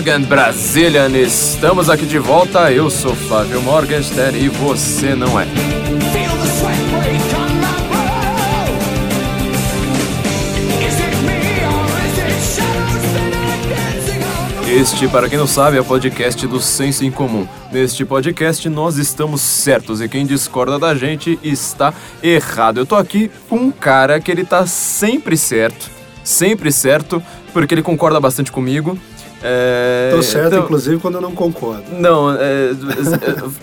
Morgan Brazilian, estamos aqui de volta. Eu sou Flávio Morgenstern e você não é. Este, para quem não sabe, é o podcast do Senso em Comum. Neste podcast nós estamos certos e quem discorda da gente está errado. Eu tô aqui com um cara que ele tá sempre certo, sempre certo, porque ele concorda bastante comigo. É, Tô certo, então, inclusive, quando eu não concordo. Não, é,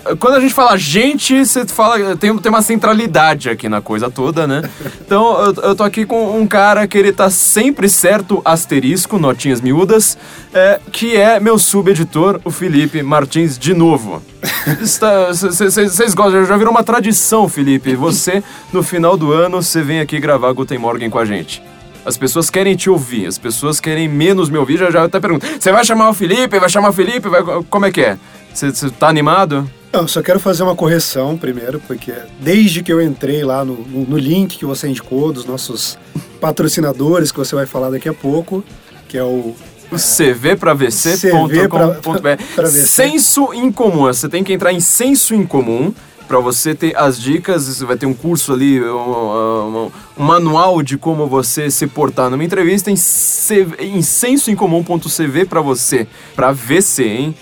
é, quando a gente fala gente, você fala. Tem, tem uma centralidade aqui na coisa toda, né? Então, eu, eu tô aqui com um cara que ele tá sempre certo, asterisco, notinhas miúdas, é, que é meu subeditor, o Felipe Martins, de novo. Vocês gostam, já virou uma tradição, Felipe. Você, no final do ano, você vem aqui gravar Guten Morgen com a gente. As pessoas querem te ouvir, as pessoas querem menos me ouvir. Já já até pergunto: você vai chamar o Felipe? Vai chamar o Felipe? Vai... Como é que é? Você tá animado? Eu só quero fazer uma correção primeiro, porque desde que eu entrei lá no, no link que você indicou, dos nossos patrocinadores, que você vai falar daqui a pouco, que é o cvpravc.com.br. Senso em comum. Você tem que entrar em senso em comum para você ter as dicas. Você vai ter um curso ali, um, um, um manual de como você se portar numa entrevista em, em sensoincomum.cv para você, para vc.com.br.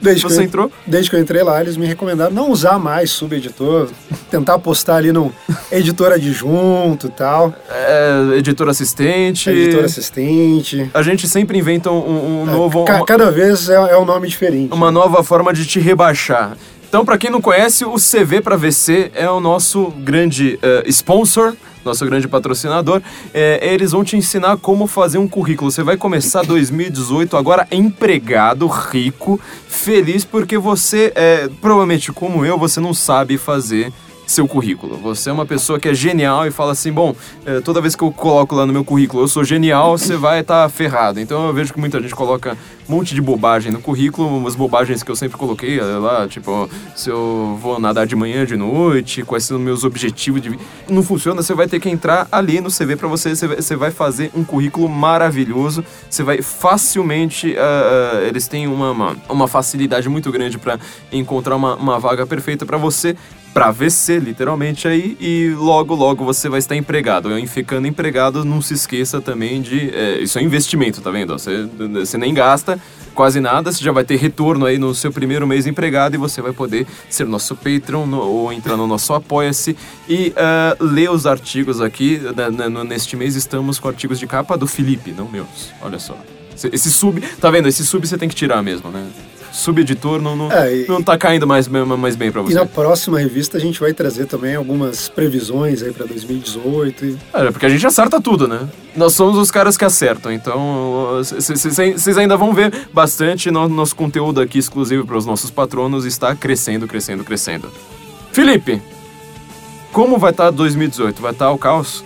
Desde você que eu, entrou? Desde que eu entrei lá, eles me recomendaram não usar mais subeditor, tentar postar ali no editor adjunto e tal. É, editor assistente. Editor assistente. A gente sempre inventa um, um é, novo. Ca, cada vez é, é um nome diferente. Uma nova forma de te rebaixar. Então, para quem não conhece, o CV para VC é o nosso grande uh, sponsor, nosso grande patrocinador. É, eles vão te ensinar como fazer um currículo. Você vai começar 2018 agora empregado, rico, feliz, porque você, é, provavelmente como eu, você não sabe fazer seu currículo. Você é uma pessoa que é genial e fala assim: bom, é, toda vez que eu coloco lá no meu currículo eu sou genial, você vai estar tá ferrado. Então eu vejo que muita gente coloca um monte de bobagem no currículo, umas bobagens que eu sempre coloquei é, lá, tipo, se eu vou nadar de manhã, de noite, quais são os meus objetivos de. Não funciona, você vai ter que entrar ali no CV para você, você vai fazer um currículo maravilhoso, você vai facilmente. Uh, eles têm uma, uma, uma, facilidade muito grande para encontrar uma, uma vaga perfeita para você para VC, literalmente, aí, e logo, logo você vai estar empregado. E ficando empregado, não se esqueça também de. É, isso é investimento, tá vendo? Você, você nem gasta quase nada, você já vai ter retorno aí no seu primeiro mês empregado e você vai poder ser nosso Patreon no, ou entrar no nosso Apoia-se e uh, ler os artigos aqui. Né, né, neste mês estamos com artigos de capa do Felipe, não meus. Olha só. Esse sub, tá vendo? Esse sub você tem que tirar mesmo, né? Subeditor não, não, é, e, não tá caindo mais, mais bem para você. E na próxima revista a gente vai trazer também algumas previsões aí para 2018. E... É, porque a gente acerta tudo, né? Nós somos os caras que acertam, então vocês ainda vão ver bastante no, nosso conteúdo aqui exclusivo para os nossos patronos está crescendo, crescendo, crescendo. Felipe, como vai estar tá 2018? Vai estar tá o caos?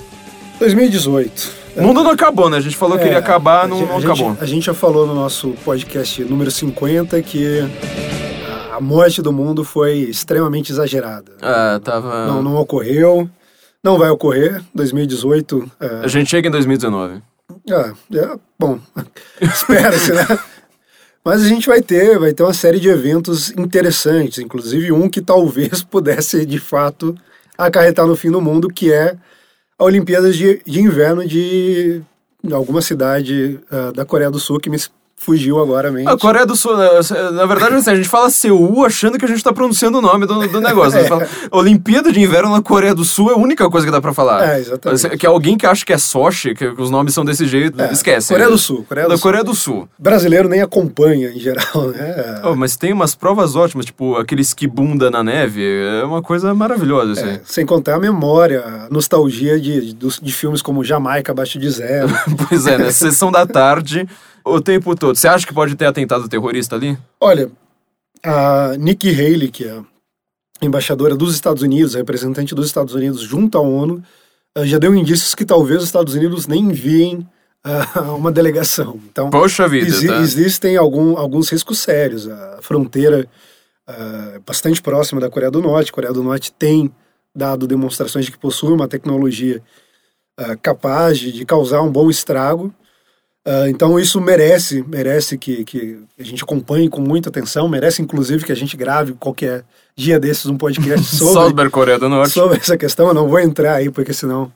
2018. O mundo não acabou, né? A gente falou é, que iria acabar, não, não a acabou. Gente, a gente já falou no nosso podcast número 50 que a morte do mundo foi extremamente exagerada. Ah, tava... Não, não ocorreu, não vai ocorrer. 2018... É... A gente chega em 2019. Ah, é, bom, espera-se, né? Mas a gente vai ter, vai ter uma série de eventos interessantes, inclusive um que talvez pudesse, de fato, acarretar no fim do mundo, que é a Olimpíadas de, de Inverno de alguma cidade uh, da Coreia do Sul que me fugiu agora mente. A Coreia do Sul, né, na verdade, assim, a gente fala Seul achando que a gente tá pronunciando o nome do, do negócio. é. fala, Olimpíada de Inverno na Coreia do Sul é a única coisa que dá pra falar. É, exatamente. Que alguém que acha que é Sochi, que os nomes são desse jeito, é. esquece. Coreia do Sul. Coreia do da Sul. Coreia do Sul. Brasileiro nem acompanha, em geral, né? Oh, mas tem umas provas ótimas, tipo aquele esquibunda na neve, é uma coisa maravilhosa, assim. É, sem contar a memória, a nostalgia de, de, de filmes como Jamaica abaixo de zero. pois é, né? Sessão da tarde o tempo todo. Você acha que pode ter atentado terrorista ali? Olha, a Nikki Haley, que é embaixadora dos Estados Unidos, representante dos Estados Unidos junto à ONU, eh, já deu indícios que talvez os Estados Unidos nem enviem uh, uma delegação. Então, Poxa vida, exi tá? existem algum, alguns riscos sérios. A fronteira uh, bastante próxima da Coreia do Norte. A Coreia do Norte tem dado demonstrações de que possui uma tecnologia uh, capaz de, de causar um bom estrago. Uh, então isso merece, merece que, que a gente acompanhe com muita atenção, merece inclusive que a gente grave qualquer dia desses um podcast sobre, Coreia do Norte. sobre essa questão. Eu não vou entrar aí, porque senão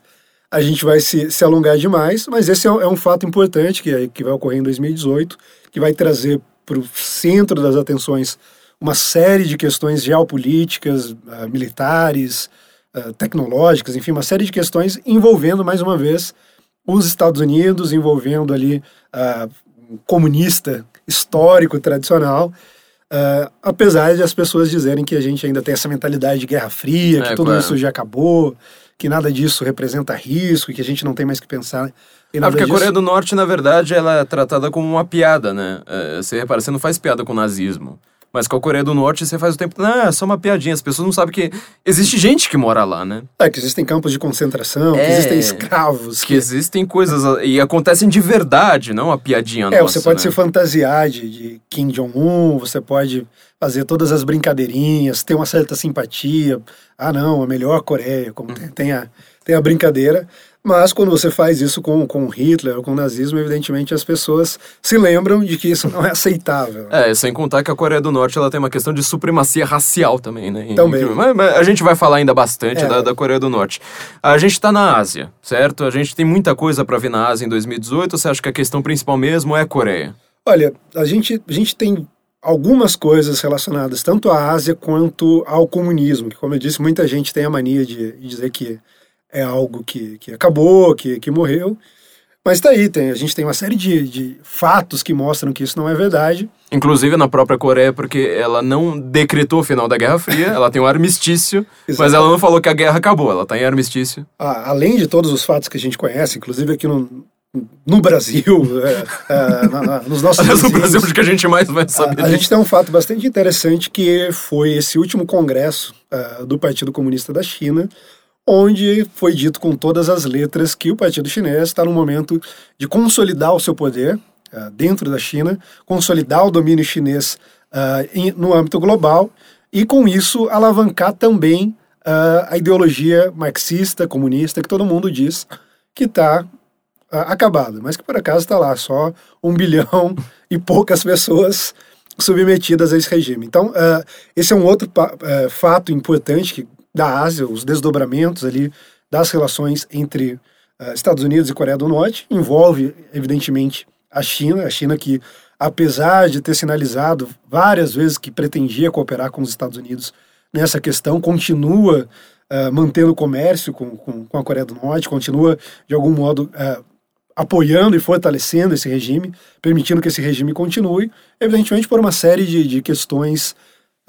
a gente vai se, se alongar demais, mas esse é, é um fato importante que, que vai ocorrer em 2018, que vai trazer para o centro das atenções uma série de questões geopolíticas, uh, militares, uh, tecnológicas, enfim, uma série de questões envolvendo, mais uma vez, os Estados Unidos, envolvendo ali uh, um comunista histórico, tradicional, uh, apesar de as pessoas dizerem que a gente ainda tem essa mentalidade de Guerra Fria, que é, tudo claro. isso já acabou, que nada disso representa risco, que a gente não tem mais que pensar ah, porque disso. a Coreia do Norte, na verdade, ela é tratada como uma piada, né? É, você repara, você não faz piada com o nazismo. Mas com a Coreia do Norte você faz o tempo. Não, é só uma piadinha. As pessoas não sabem que existe gente que mora lá, né? É, que existem campos de concentração, é, que existem escravos. Que... que... existem coisas. E acontecem de verdade, não a piadinha é, nossa. você pode né? se fantasiar de, de Kim Jong-un, você pode fazer todas as brincadeirinhas, ter uma certa simpatia. Ah, não, a melhor Coreia, como tem, tem, a, tem a brincadeira. Mas quando você faz isso com, com Hitler ou com o nazismo, evidentemente as pessoas se lembram de que isso não é aceitável. É, sem contar que a Coreia do Norte ela tem uma questão de supremacia racial também, né? Também. Mas, mas a gente vai falar ainda bastante é. da, da Coreia do Norte. A gente está na Ásia, certo? A gente tem muita coisa para ver na Ásia em 2018. Você acha que a questão principal mesmo é a Coreia? Olha, a gente, a gente tem algumas coisas relacionadas tanto à Ásia quanto ao comunismo, que como eu disse, muita gente tem a mania de, de dizer que é algo que, que acabou, que, que morreu. Mas tá aí, tem, a gente tem uma série de, de fatos que mostram que isso não é verdade. Inclusive na própria Coreia, porque ela não decretou o final da Guerra Fria, ela tem um armistício, mas ela não falou que a guerra acabou, ela tá em armistício. Ah, além de todos os fatos que a gente conhece, inclusive aqui no, no Brasil, é, é, na, na, nos nossos Aliás, no Brasil, porque a gente mais vai saber. A, a gente tem um fato bastante interessante que foi esse último congresso uh, do Partido Comunista da China, onde foi dito com todas as letras que o Partido Chinês está no momento de consolidar o seu poder uh, dentro da China, consolidar o domínio chinês uh, no âmbito global e, com isso, alavancar também uh, a ideologia marxista, comunista, que todo mundo diz que está acabada, mas que por acaso está lá, só um bilhão e poucas pessoas submetidas a esse regime. Então, esse é um outro fato importante que da Ásia, os desdobramentos ali das relações entre uh, Estados Unidos e Coreia do Norte, envolve, evidentemente, a China, a China que, apesar de ter sinalizado várias vezes que pretendia cooperar com os Estados Unidos nessa questão, continua uh, mantendo comércio com, com, com, a Coreia do Norte, continua, de algum modo, uh, apoiando e fortalecendo esse regime, permitindo que esse regime continue, evidentemente por uma série de, de questões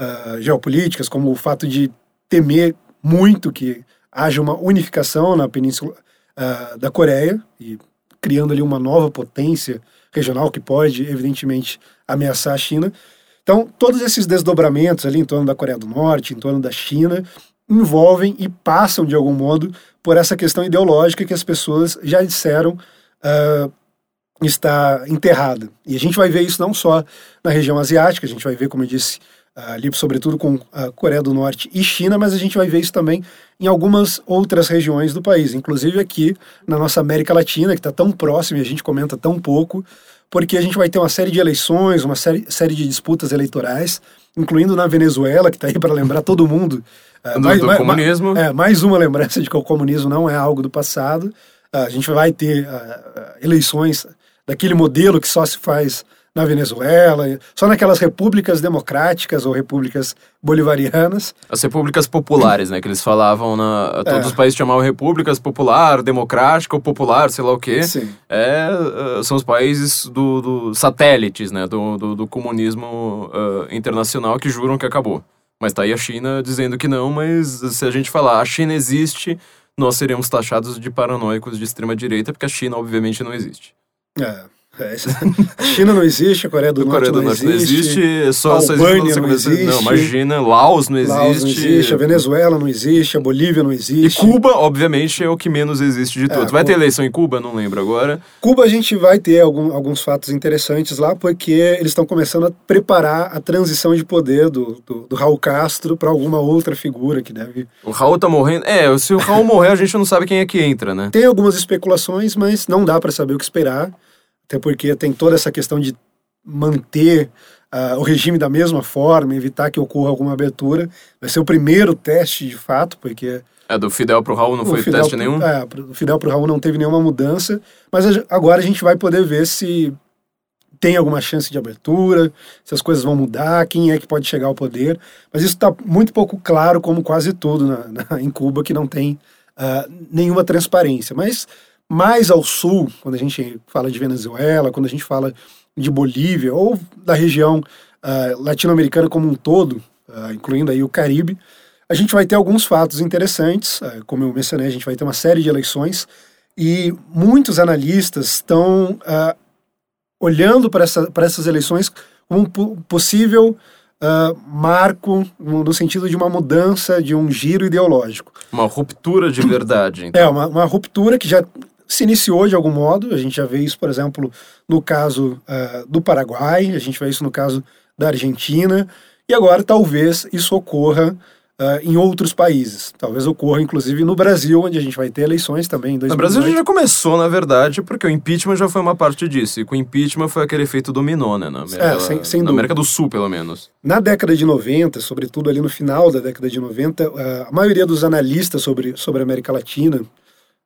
uh, geopolíticas, como o fato de temer muito que haja uma unificação na península uh, da Coreia e criando ali uma nova potência regional que pode, evidentemente, ameaçar a China. Então, todos esses desdobramentos ali em torno da Coreia do Norte, em torno da China, envolvem e passam, de algum modo, por essa questão ideológica que as pessoas já disseram uh, está enterrada. E a gente vai ver isso não só na região asiática, a gente vai ver, como eu disse, ali sobretudo com a Coreia do Norte e China, mas a gente vai ver isso também em algumas outras regiões do país, inclusive aqui na nossa América Latina, que está tão próxima e a gente comenta tão pouco, porque a gente vai ter uma série de eleições, uma série, série de disputas eleitorais, incluindo na Venezuela, que está aí para lembrar todo mundo. do, mais, do mais, comunismo. É, mais uma lembrança de que o comunismo não é algo do passado. a gente vai ter eleições daquele modelo que só se faz na Venezuela, só naquelas repúblicas democráticas ou repúblicas bolivarianas. As repúblicas populares, né? Que eles falavam na. Todos é. os países chamavam repúblicas popular, democrática ou popular, sei lá o quê. Sim. É, eh, são os países do, do satélites, né? Do, do, do comunismo uh, internacional que juram que acabou. Mas tá aí a China dizendo que não, mas se a gente falar a China existe, nós seremos taxados de paranoicos de extrema direita, porque a China obviamente não existe. É. É, a China não existe, a Coreia do, Norte, Coreia do Norte, não existe, não existe só a Albânia não existe. Não, imagina, Laos não existe. Laos não existe, a Venezuela não existe, a Bolívia não existe. E Cuba, obviamente, é o que menos existe de todos. É, vai ter eleição em Cuba? Não lembro agora. Cuba a gente vai ter algum, alguns fatos interessantes lá, porque eles estão começando a preparar a transição de poder do, do, do Raul Castro para alguma outra figura que deve... O Raul tá morrendo... É, se o Raul morrer, a gente não sabe quem é que entra, né? Tem algumas especulações, mas não dá para saber o que esperar até porque tem toda essa questão de manter uh, o regime da mesma forma, evitar que ocorra alguma abertura. Vai ser o primeiro teste de fato, porque. É, do Fidel para o Raul não foi Fidel, teste nenhum? É, do Fidel para o Raul não teve nenhuma mudança, mas agora a gente vai poder ver se tem alguma chance de abertura, se as coisas vão mudar, quem é que pode chegar ao poder. Mas isso está muito pouco claro, como quase tudo na, na, em Cuba, que não tem uh, nenhuma transparência. Mas mais ao sul, quando a gente fala de Venezuela, quando a gente fala de Bolívia ou da região uh, latino-americana como um todo, uh, incluindo aí o Caribe, a gente vai ter alguns fatos interessantes. Uh, como eu mencionei, a gente vai ter uma série de eleições e muitos analistas estão olhando para essa, essas eleições como um possível marco no sentido de uma mudança, de um giro ideológico. Uma ruptura de verdade. Então. É, uma, uma ruptura que já se iniciou de algum modo. A gente já vê isso, por exemplo, no caso uh, do Paraguai, a gente vê isso no caso da Argentina, e agora talvez isso ocorra uh, em outros países. Talvez ocorra, inclusive, no Brasil, onde a gente vai ter eleições também em 2018. No Brasil a gente já começou, na verdade, porque o impeachment já foi uma parte disso. E com o impeachment foi aquele efeito dominó, né? Na América, é, sem, sem na América do Sul, pelo menos. Na década de 90, sobretudo ali no final da década de 90, ah, a maioria dos analistas sobre, sobre a América Latina,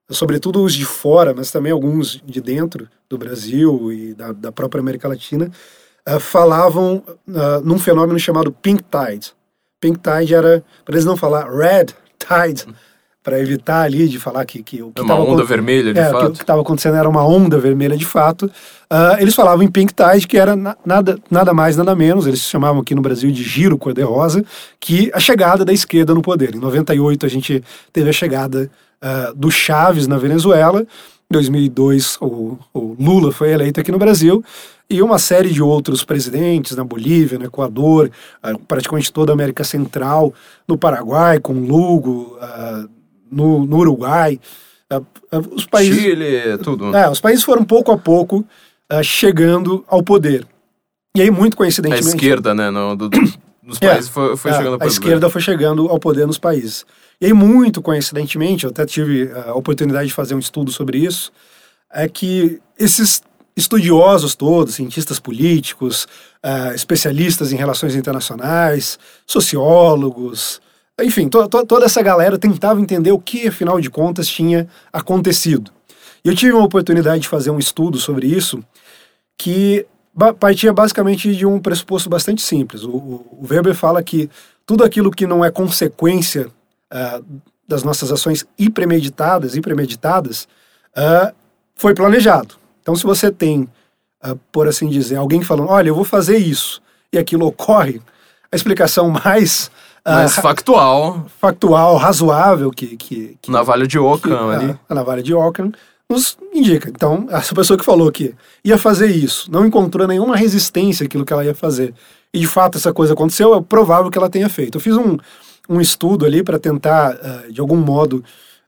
sobretudo os de fora, mas também alguns de dentro do Brasil e da, da própria América Latina, uh, falavam uh, num fenômeno chamado Pink Tide. Pink Tide era, para eles não falar Red Tide, para evitar ali de falar que, que o que é uma onda vermelha de é, fato. O que estava acontecendo era uma onda vermelha de fato. Uh, eles falavam em Pink Tide, que era na, nada, nada mais, nada menos, eles chamavam aqui no Brasil de giro cor-de-rosa, que a chegada da esquerda no poder. Em 98 a gente teve a chegada uh, do Chaves na Venezuela. Em 2002, o, o, Lula foi eleito aqui no Brasil e uma série de outros presidentes na Bolívia, no Equador, uh, praticamente toda a América Central, no Paraguai, com Lugo, no, no, Uruguai. os países, Chile, tudo. É, os países foram pouco a pouco chegando ao poder. E aí, muito coincidentemente. A esquerda, né? No, do, dos é, países foi, foi chegando ao poder. A esquerda foi chegando ao poder nos países. E aí, muito coincidentemente, eu até tive a oportunidade de fazer um estudo sobre isso, é que esses estudiosos todos, cientistas políticos, uh, especialistas em relações internacionais, sociólogos, enfim, to, to, toda essa galera tentava entender o que, afinal de contas, tinha acontecido. E eu tive uma oportunidade de fazer um estudo sobre isso que partia basicamente de um pressuposto bastante simples. O, o Weber fala que tudo aquilo que não é consequência uh, das nossas ações e premeditadas, e premeditadas uh, foi planejado. Então, se você tem, uh, por assim dizer, alguém falando, olha, eu vou fazer isso, e aquilo ocorre, a explicação mais... mais factual. Factual, razoável que... que, que navalha de Ockham ali. A navalha de Ockham nos indica. Então, essa pessoa que falou que ia fazer isso, não encontrou nenhuma resistência àquilo que ela ia fazer, e de fato essa coisa aconteceu, é provável que ela tenha feito. Eu fiz um, um estudo ali para tentar, uh, de algum modo,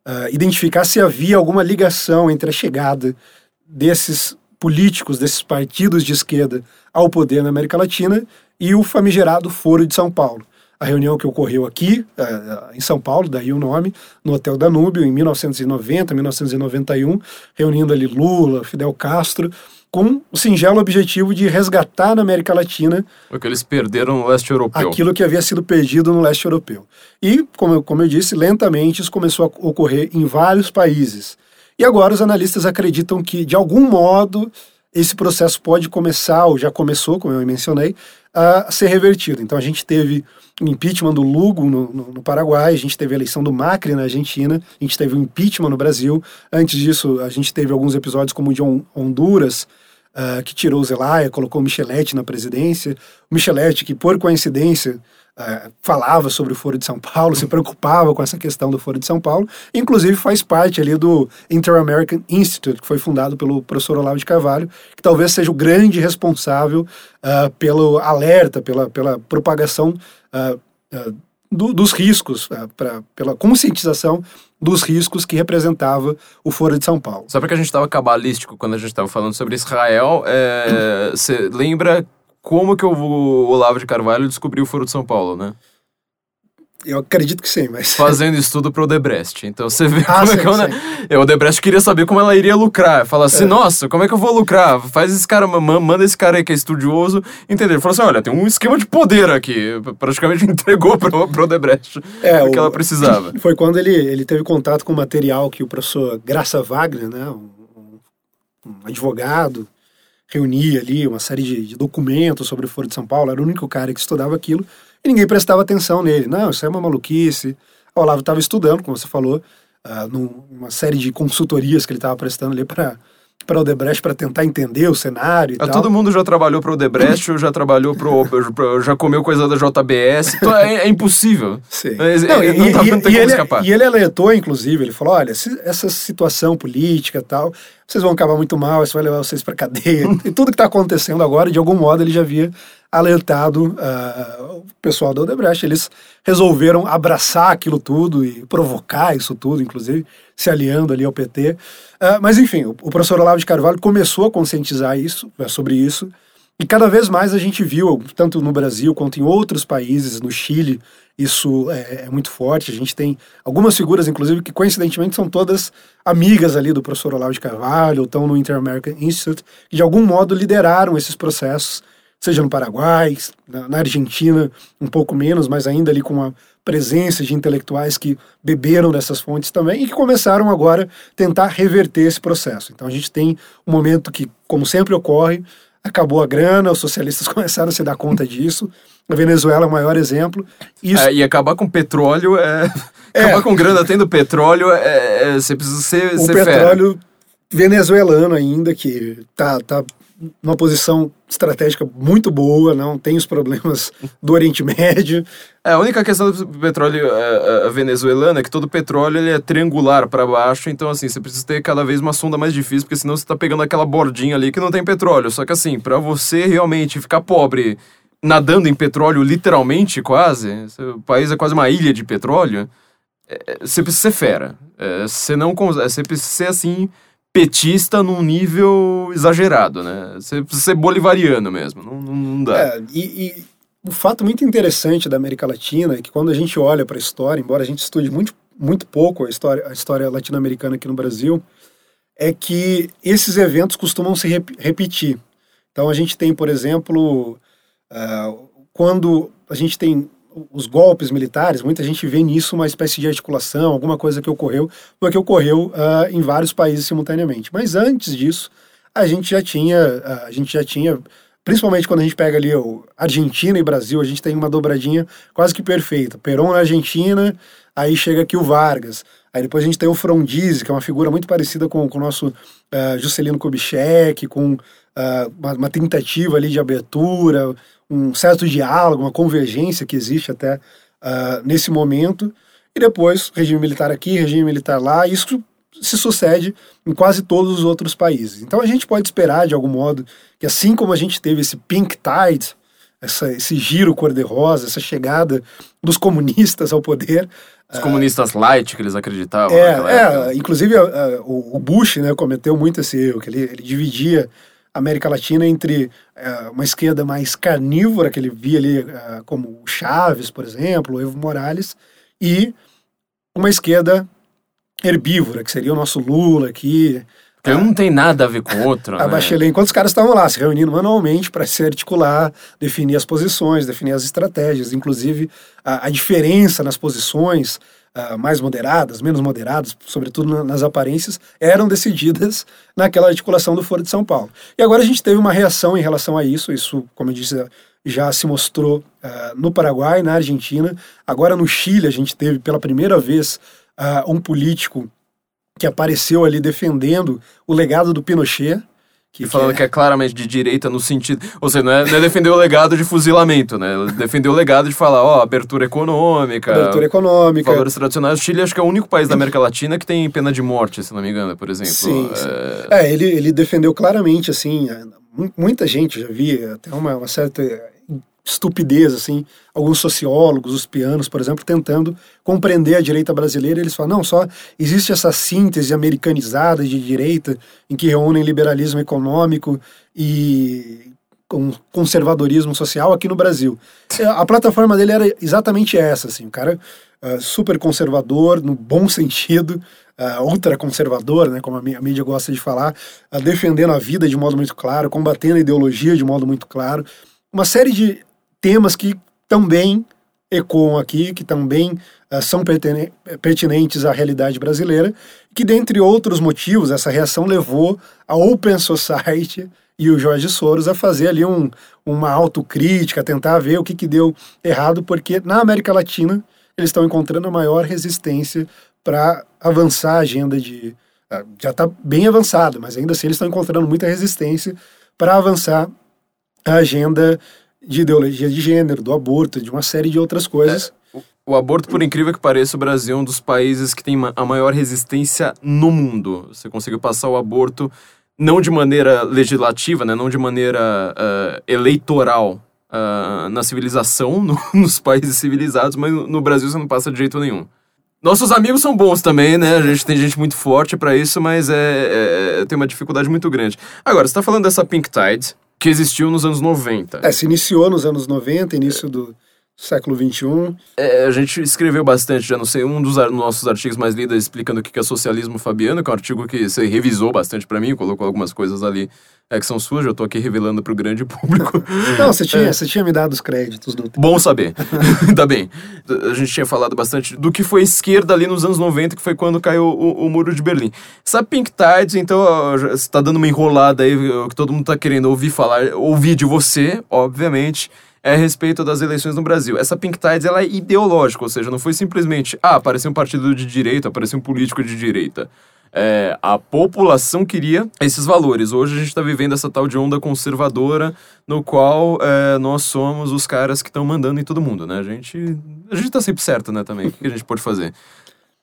uh, identificar se havia alguma ligação entre a chegada desses políticos, desses partidos de esquerda ao poder na América Latina e o famigerado Foro de São Paulo. A reunião que ocorreu aqui, uh, em São Paulo, daí o nome, no Hotel Danúbio, em 1990, 1991, reunindo ali Lula, Fidel Castro, com o singelo objetivo de resgatar na América Latina o que eles perderam no leste europeu. Aquilo que havia sido perdido no leste europeu. E, como eu, como eu disse, lentamente isso começou a ocorrer em vários países. E agora os analistas acreditam que, de algum modo, esse processo pode começar, ou já começou, como eu mencionei, a ser revertido. Então a gente teve o impeachment do Lugo no, no, no, Paraguai, a gente teve a eleição do Macri na Argentina, a gente teve o impeachment no Brasil. Antes disso, a gente teve alguns episódios como o de Honduras, uh, que tirou o Zelaya, colocou o Micheletti na presidência. O Micheletti, que por coincidência uh, falava sobre o Foro de São Paulo, se preocupava com essa questão do Foro de São Paulo, inclusive faz parte ali do Inter-American Institute, que foi fundado pelo professor Olavo de Carvalho, que talvez seja o grande responsável uh, pelo alerta, pela, pela propagação do, dos riscos, pra, pela conscientização dos riscos que representava o Foro de São Paulo. Só porque a gente estava cabalístico quando a gente estava falando sobre Israel, você é, lembra como que o Olavo de Carvalho descobriu o Foro de São Paulo, né? Eu acredito que sim, mas. Fazendo estudo pro Odebrecht. Então você vê Ah, como sim, é que eu, né? O Odebrecht queria saber como ela iria lucrar. Fala assim, nossa, como é que eu vou lucrar? Faz esse cara, ma- manda esse cara aí que é estudioso entender. Ele falou assim: olha, tem um esquema de poder aqui. Praticamente entregou pro, pro Odebrecht É, o que o- ela precisava. Foi quando ele, ele teve contato com o material que o professor Graça Wagner, né, um- um advogado, reunia ali uma série de, de documentos sobre o Foro de São Paulo, era o único cara que estudava aquilo, e ninguém prestava atenção nele. Não, isso é uma maluquice. O Olavo estava estudando, como você falou, ah, numa série de consultorias que ele estava prestando ali para para o Odebrecht para tentar entender o cenário e Ah, tal. Todo mundo já trabalhou pro Odebrecht, ou já trabalhou pro. pro- já comeu coisa da JBS. Então é, é impossível. Sim. É, Não, é, e, não, tá- e- não tem e como ele, escapar. e ele alertou, inclusive, ele falou: olha, essa situação política e tal, vocês vão acabar muito mal, isso vai levar vocês para cadeia. e tudo que está acontecendo agora, de algum modo, ele já havia alertado ah, o pessoal da Odebrecht. Eles resolveram abraçar aquilo tudo e provocar isso tudo, inclusive, se aliando ali ao PT. Ah, mas, enfim, o, o professor Olavo de Carvalho começou a conscientizar isso, eh, sobre isso. E cada vez mais a gente viu, tanto no Brasil quanto em outros países, no Chile, isso é, é muito forte. A gente tem algumas figuras, inclusive, que coincidentemente são todas amigas ali do professor Olavo de Carvalho, ou estão no Inter-American Institute, que de algum modo lideraram esses processos, seja no Paraguai, na, na Argentina, um pouco menos, mas ainda ali com a presença de intelectuais que beberam dessas fontes também e que começaram agora a tentar reverter esse processo. Então a gente tem um momento que, como sempre ocorre, acabou a grana, os socialistas começaram a se dar conta disso. A Venezuela é o maior exemplo. Isso, É, e acabar com petróleo é. É. Acabar com grana tendo petróleo é. é- Você precisa ser, o ser fera. petróleo venezuelano ainda, que tá, tá numa posição estratégica muito boa, não tem os problemas do Oriente Médio. É, a única questão do petróleo é, é, venezuelano é que todo petróleo ele é triangular para baixo, então assim, você precisa ter cada vez uma sonda mais difícil, porque senão você tá pegando aquela bordinha ali que não tem petróleo. Só que assim, para você realmente ficar pobre nadando em petróleo, literalmente quase, o país é quase uma ilha de petróleo, é, você precisa ser fera. É, você não é, você precisa ser assim petista num nível exagerado, né? Você precisa ser bolivariano mesmo, não, não, dá. É, e, e um fato muito interessante da América Latina é que quando a gente olha para a história, embora a gente estude muito, muito pouco a história, a história latino-americana aqui no Brasil, é que esses eventos costumam se rep- repetir. Então a gente tem, por exemplo, ah, quando a gente tem os golpes militares, muita gente vê nisso uma espécie de articulação, alguma coisa que ocorreu, porque ocorreu ah, em vários países simultaneamente. Mas antes disso, a gente já tinha, a gente já tinha, principalmente quando a gente pega ali o Argentina e Brasil, a gente tem uma dobradinha quase que perfeita. Perón na Argentina, aí chega aqui o Vargas. Aí depois a gente tem o Frondizi, que é uma figura muito parecida com, com o nosso ah, Juscelino Kubitschek, com ah, uma, uma tentativa ali de abertura, um certo diálogo, uma convergência que existe até ah, nesse momento. E depois, regime militar aqui, regime militar lá, isso se sucede em quase todos os outros países. Então a gente pode esperar, de algum modo, que assim como a gente teve esse pink tide, essa, esse giro cor-de-rosa, essa chegada dos comunistas ao poder, Os comunistas light que eles acreditavam. é, é, inclusive a- o, Bush né, cometeu muito esse erro, que ele, ele dividia América Latina entre eh, uma esquerda mais carnívora, que ele via ali eh, como o Chaves, por exemplo, o Evo Morales, e uma esquerda herbívora, que seria o nosso Lula aqui, Porque um não tem nada a ver com o outro. a né? Bachelet, enquanto os caras estavam lá se reunindo manualmente para se articular, definir as posições, definir as estratégias, inclusive a, a diferença nas posições ah, mais moderadas, menos moderadas, sobretudo na- nas aparências, eram decididas naquela articulação do Foro de São Paulo. E agora a gente teve uma reação em relação a isso, isso, como eu disse, já se mostrou ah, no Paraguai, na Argentina, agora no Chile a gente teve pela primeira vez ah, um político que apareceu ali defendendo o legado do Pinochet. Que, E falando que é claramente de direita no sentido. Ou seja, não é, não é defender o legado de fuzilamento, né? Defender o legado de falar, ó, abertura econômica. abertura econômica. Valores tradicionais. O Chile acho que é o único país da América Latina que tem pena de morte, se não me engano, por exemplo. Sim, É, sim. É, ele, ele defendeu claramente, assim, é, mu- muita gente já via, até uma, uma certa estupidez, assim, alguns sociólogos, os pianos, por exemplo, tentando compreender a direita brasileira, eles falam, não, só existe essa síntese americanizada de direita, em que reúnem liberalismo econômico e conservadorismo social aqui no Brasil. É, a plataforma dele era exatamente essa, assim, o cara uh, super conservador, no bom sentido, uh, ultra conservador, né, como a mídia gosta de falar, uh, defendendo a vida de modo muito claro, combatendo a ideologia de modo muito claro. Uma série de temas que também ecoam aqui, que também uh, são pertinentes à realidade brasileira, que, dentre outros motivos, essa reação levou a Open Society e o Jorge Soros a fazer ali um, uma autocrítica, tentar ver o que, que deu errado, porque na América Latina eles estão encontrando a maior resistência para avançar a agenda de. Ah, já está bem avançado, mas ainda assim eles estão encontrando muita resistência para avançar a agenda de ideologia de gênero, do aborto, de uma série de outras coisas. É, o, aborto, por incrível que pareça, o Brasil é um dos países que tem a maior resistência no mundo. Você conseguiu passar o aborto não de maneira legislativa, né, não de maneira uh, eleitoral uh, na civilização, no, nos países civilizados, mas no, Brasil você não passa de jeito nenhum. Nossos amigos são bons também, né? A gente tem gente muito forte para isso, mas é, é, é, tem uma dificuldade muito grande. Agora, você tá falando dessa Pink Tide, que existiu nos anos 90. É, se iniciou nos anos 90, início do século XXI. É, a gente escreveu bastante, já não sei, um dos ar nossos artigos mais lidos explicando o que é socialismo fabiano, que é um artigo que você revisou bastante para mim, colocou algumas coisas ali é, que são suas, eu tô aqui revelando pro grande público. Não, você tinha, é. você tinha me dado os créditos do... Bom saber, tá bem. A gente tinha falado bastante do que foi esquerda ali nos anos 90, que foi quando caiu o, o muro de Berlim. Essa Pink Tide, então, você tá dando uma enrolada aí, que todo mundo tá querendo ouvir falar, ouvir de você, obviamente, é a respeito das eleições no Brasil. Essa Pink Tide ela é ideológica, ou seja, não foi simplesmente, ah, apareceu um partido de direita, apareceu um político de direita. É, a população queria esses valores. Hoje a gente está vivendo essa tal de onda conservadora, no qual é, nós somos os caras que estão mandando em todo mundo, né? A gente, a gente tá sempre certo, né, também. O que a gente pode fazer?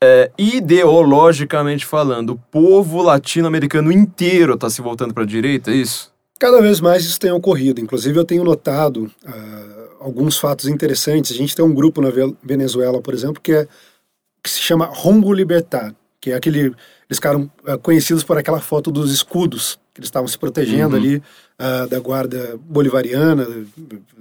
É, ideologicamente falando, o povo latino-americano inteiro está se voltando para a direita, é isso? Cada vez mais isso tem ocorrido. Inclusive, eu tenho notado uh, alguns fatos interessantes. A gente tem um grupo na Venezuela, por exemplo, que, é, que se chama Rombo Libertar, que é aquele. Eles ficaram uh, conhecidos por aquela foto dos escudos, que eles estavam se protegendo uhum. ali uh, da guarda bolivariana,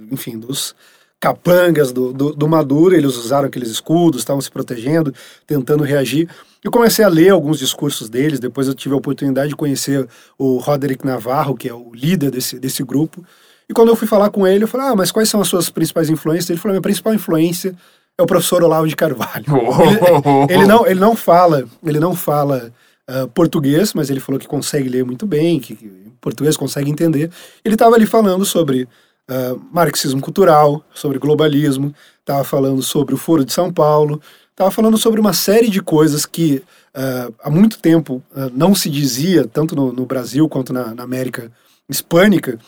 enfim, dos capangas do, do, do, Maduro, eles usaram aqueles escudos, estavam se protegendo, tentando reagir. Eu comecei a ler alguns discursos deles, depois eu tive a oportunidade de conhecer o Roderick Navarro, que é o líder desse, desse grupo. E quando eu fui falar com ele, eu falei, ah, mas quais são as suas principais influências? Ele falou, minha principal influência é o professor Olavo de Carvalho. ele, ele, não, ele não fala, ele não fala uh, português, mas ele falou que consegue ler muito bem, que, que português consegue entender. Ele estava ali falando sobre uh, marxismo cultural, sobre globalismo, estava falando sobre o Foro de São Paulo, estava falando sobre uma série de coisas que uh, há muito tempo uh, não se dizia, tanto no, no Brasil quanto na, na, América hispânica,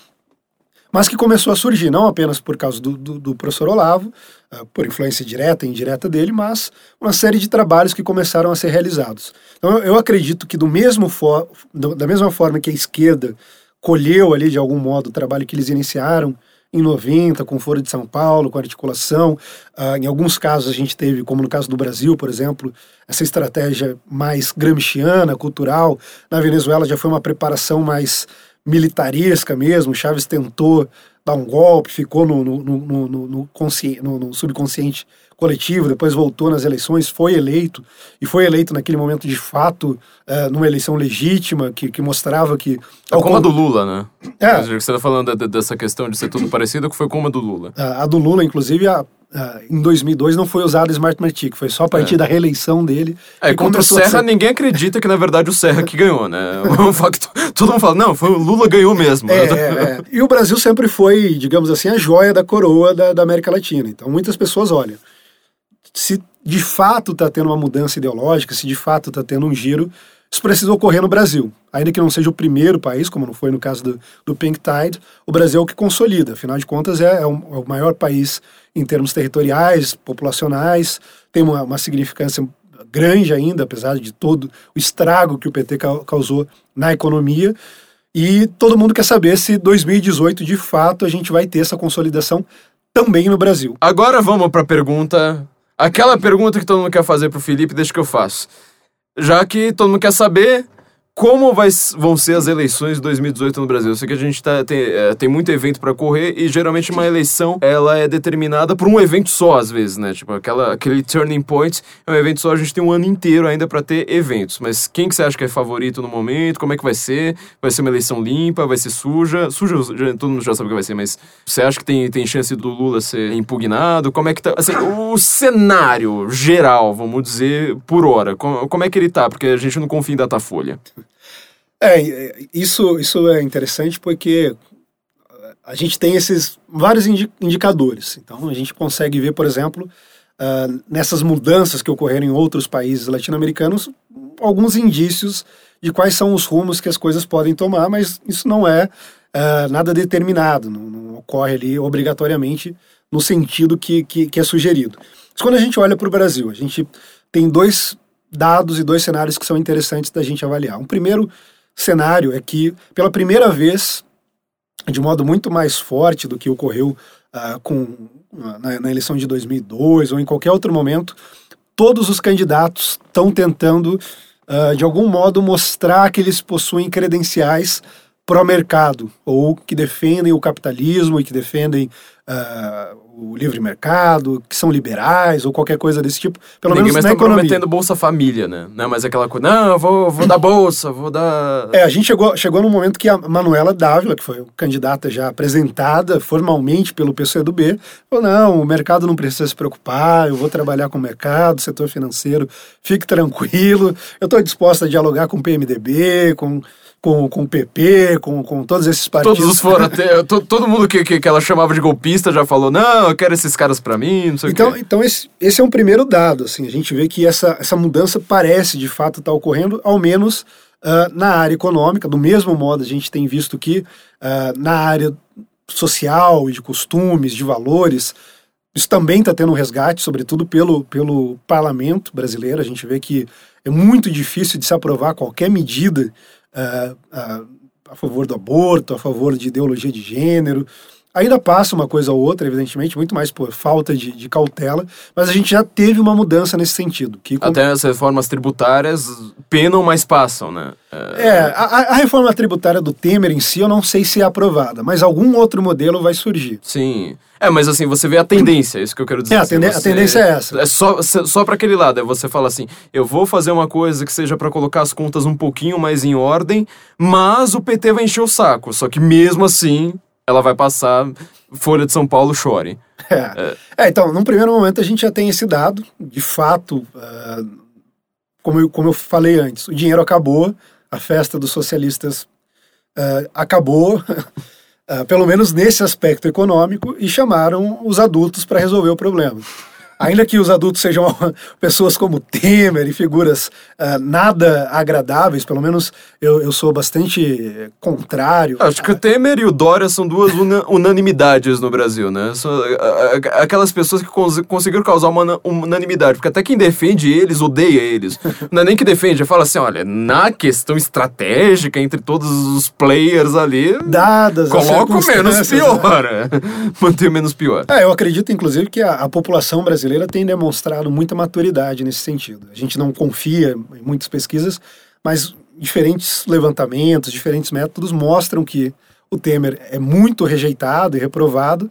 mas que começou a surgir, não apenas por causa do, do, do professor Olavo, uh, por influência direta e indireta dele, mas uma série de trabalhos que começaram a ser realizados. Então eu, eu acredito que do mesmo do, da mesma forma que a esquerda colheu ali de algum modo o trabalho que eles iniciaram em 90, com o Foro de São Paulo, com articulação. Uh, em alguns casos a gente teve, como no caso do Brasil, por exemplo, essa estratégia mais gramsciana, cultural. Na Venezuela já foi uma preparação mais militaresca mesmo. Chaves tentou dar um golpe, ficou no, no, no, no subconsciente coletivo, depois voltou nas eleições, foi eleito, e foi eleito naquele momento de fato, uh, numa eleição legítima, que, que mostrava que. É como a do Lula, né? É. Você está falando dessa questão de ser tudo parecido, que foi como a do Lula. Uh, a do Lula, inclusive, a, Uh, em 2002 não foi usado Smart Matic, foi só a partir é. da reeleição dele. É, contra o Serra, ser... ninguém acredita que na verdade o Serra que ganhou, né? É um facto, todo mundo fala, não, foi o Lula ganhou mesmo. É, é, é, e o Brasil sempre foi, digamos assim, a joia da coroa da, da América Latina. Então muitas pessoas olham se de fato está tendo uma mudança ideológica, se de fato está tendo um giro, isso precisa ocorrer no Brasil. Ainda que não seja o primeiro país, como não foi no caso do, do Pink Tide, o Brasil é o que consolida. Afinal de contas, é, é, o, é o, maior país em termos territoriais, populacionais, tem uma, uma, significância grande ainda, apesar de todo o estrago que o PT causou na economia. E todo mundo quer saber se 2018, de fato, a gente vai ter essa consolidação também no Brasil. Agora vamos para a pergunta Aquela pergunta que todo mundo quer fazer pro Felipe, deixa que eu faço. Já que todo mundo quer saber, como vai, vão ser as eleições de 2018 no Brasil? Eu sei que a gente tá, tem, é, tem muito evento para correr e geralmente uma eleição ela é determinada por um evento só, às vezes, né? Tipo, aquela, aquele turning point é um evento só, a gente tem um ano inteiro ainda para ter eventos. Mas quem que você acha que é favorito no momento? Como é que vai ser? Vai ser uma eleição limpa? Vai ser suja? Suja, todo mundo já sabe o que vai ser, mas você acha que tem, tem chance do Lula ser impugnado? Como é que tá? Assim, o cenário geral, vamos dizer, por hora, como, como é que ele tá? Porque a gente não confia em Datafolha. É, isso, isso é interessante porque a gente tem esses vários indicadores. Então, a gente consegue ver, por exemplo, uh, nessas mudanças que ocorreram em outros países latino-americanos, alguns indícios de quais são os rumos que as coisas podem tomar, mas isso não é uh, nada determinado, não, não, ocorre ali obrigatoriamente no sentido que, que, que é sugerido. Mas quando a gente olha para o Brasil, a gente tem dois dados e dois cenários que são interessantes da gente avaliar. Um primeiro cenário é que, pela primeira vez, de modo muito mais forte do que ocorreu uh, com, na, na, eleição de 2002 ou em qualquer outro momento, todos os candidatos estão tentando, uh, de algum modo, mostrar que eles possuem credenciais pró-mercado ou que defendem o capitalismo e que defendem uh, o livre mercado, que são liberais ou qualquer coisa desse tipo. Pelo Ninguém menos mais na tá prometendo Bolsa Família, né? Não é mais aquela coisa, não, eu vou, vou dar Bolsa, vou dar... É, a gente chegou, chegou no momento que a Manuela Dávila, que foi candidata já apresentada formalmente pelo PCdoB, falou, não, o mercado não precisa se preocupar, eu vou trabalhar com o mercado, setor financeiro, fique tranquilo, eu estou disposta a dialogar com o PMDB, com com, com o PP, com, com todos esses partidos. Todos foram até. to, todo mundo que, que, que, ela chamava de golpista já falou: não, eu quero esses caras para mim, não sei então, o quê. Então, esse, esse é um primeiro dado. Assim, a gente vê que essa, essa mudança parece de fato estar tá ocorrendo, ao menos uh, na área econômica. Do mesmo modo, a gente tem visto que uh, na área social e de costumes, de valores, isso também está tendo um resgate, sobretudo pelo, pelo parlamento brasileiro. A gente vê que é muito difícil de se aprovar qualquer medida uh, uh, a favor do aborto, a favor de ideologia de gênero. Ainda passa uma coisa ou outra, evidentemente, muito mais por falta de, de cautela, mas a gente já teve uma mudança nesse sentido. Que com... Até as reformas tributárias penam, mas passam, né? É, é a, a, reforma tributária do Temer em si eu não sei se é aprovada, mas algum outro modelo vai surgir. Sim. É, mas assim, você vê a tendência, é isso que eu quero dizer. É, a, assim, tendência, você, a tendência é essa. É só, só para aquele lado, é você fala assim, eu vou fazer uma coisa que seja para colocar as contas um pouquinho mais em ordem, mas o PT vai encher o saco. Só que mesmo assim, ela vai passar Folha de São Paulo chore. É. é. é então, num primeiro momento a gente já tem esse dado, de fato, uh, como, eu, como eu falei antes, o dinheiro acabou, a festa dos socialistas uh, acabou, uh, pelo menos nesse aspecto econômico, e chamaram os adultos para resolver o problema ainda que os adultos sejam pessoas como Temer e figuras uh, nada agradáveis, pelo menos eu, eu sou bastante contrário. Acho que o Temer e o Dória são duas unanimidades no Brasil, né? São aquelas pessoas que cons conseguiram causar uma unanimidade, porque até quem defende eles odeia eles. Não é nem que defende, fala assim: olha, na questão estratégica entre todos os players ali, dadas coloca o menos pior. Né? Manter menos pior. É, eu acredito, inclusive, que a, a população brasileira brasileira tem demonstrado muita maturidade nesse sentido. A gente não confia em muitas pesquisas, mas diferentes levantamentos, diferentes métodos mostram que o Temer é muito rejeitado e reprovado,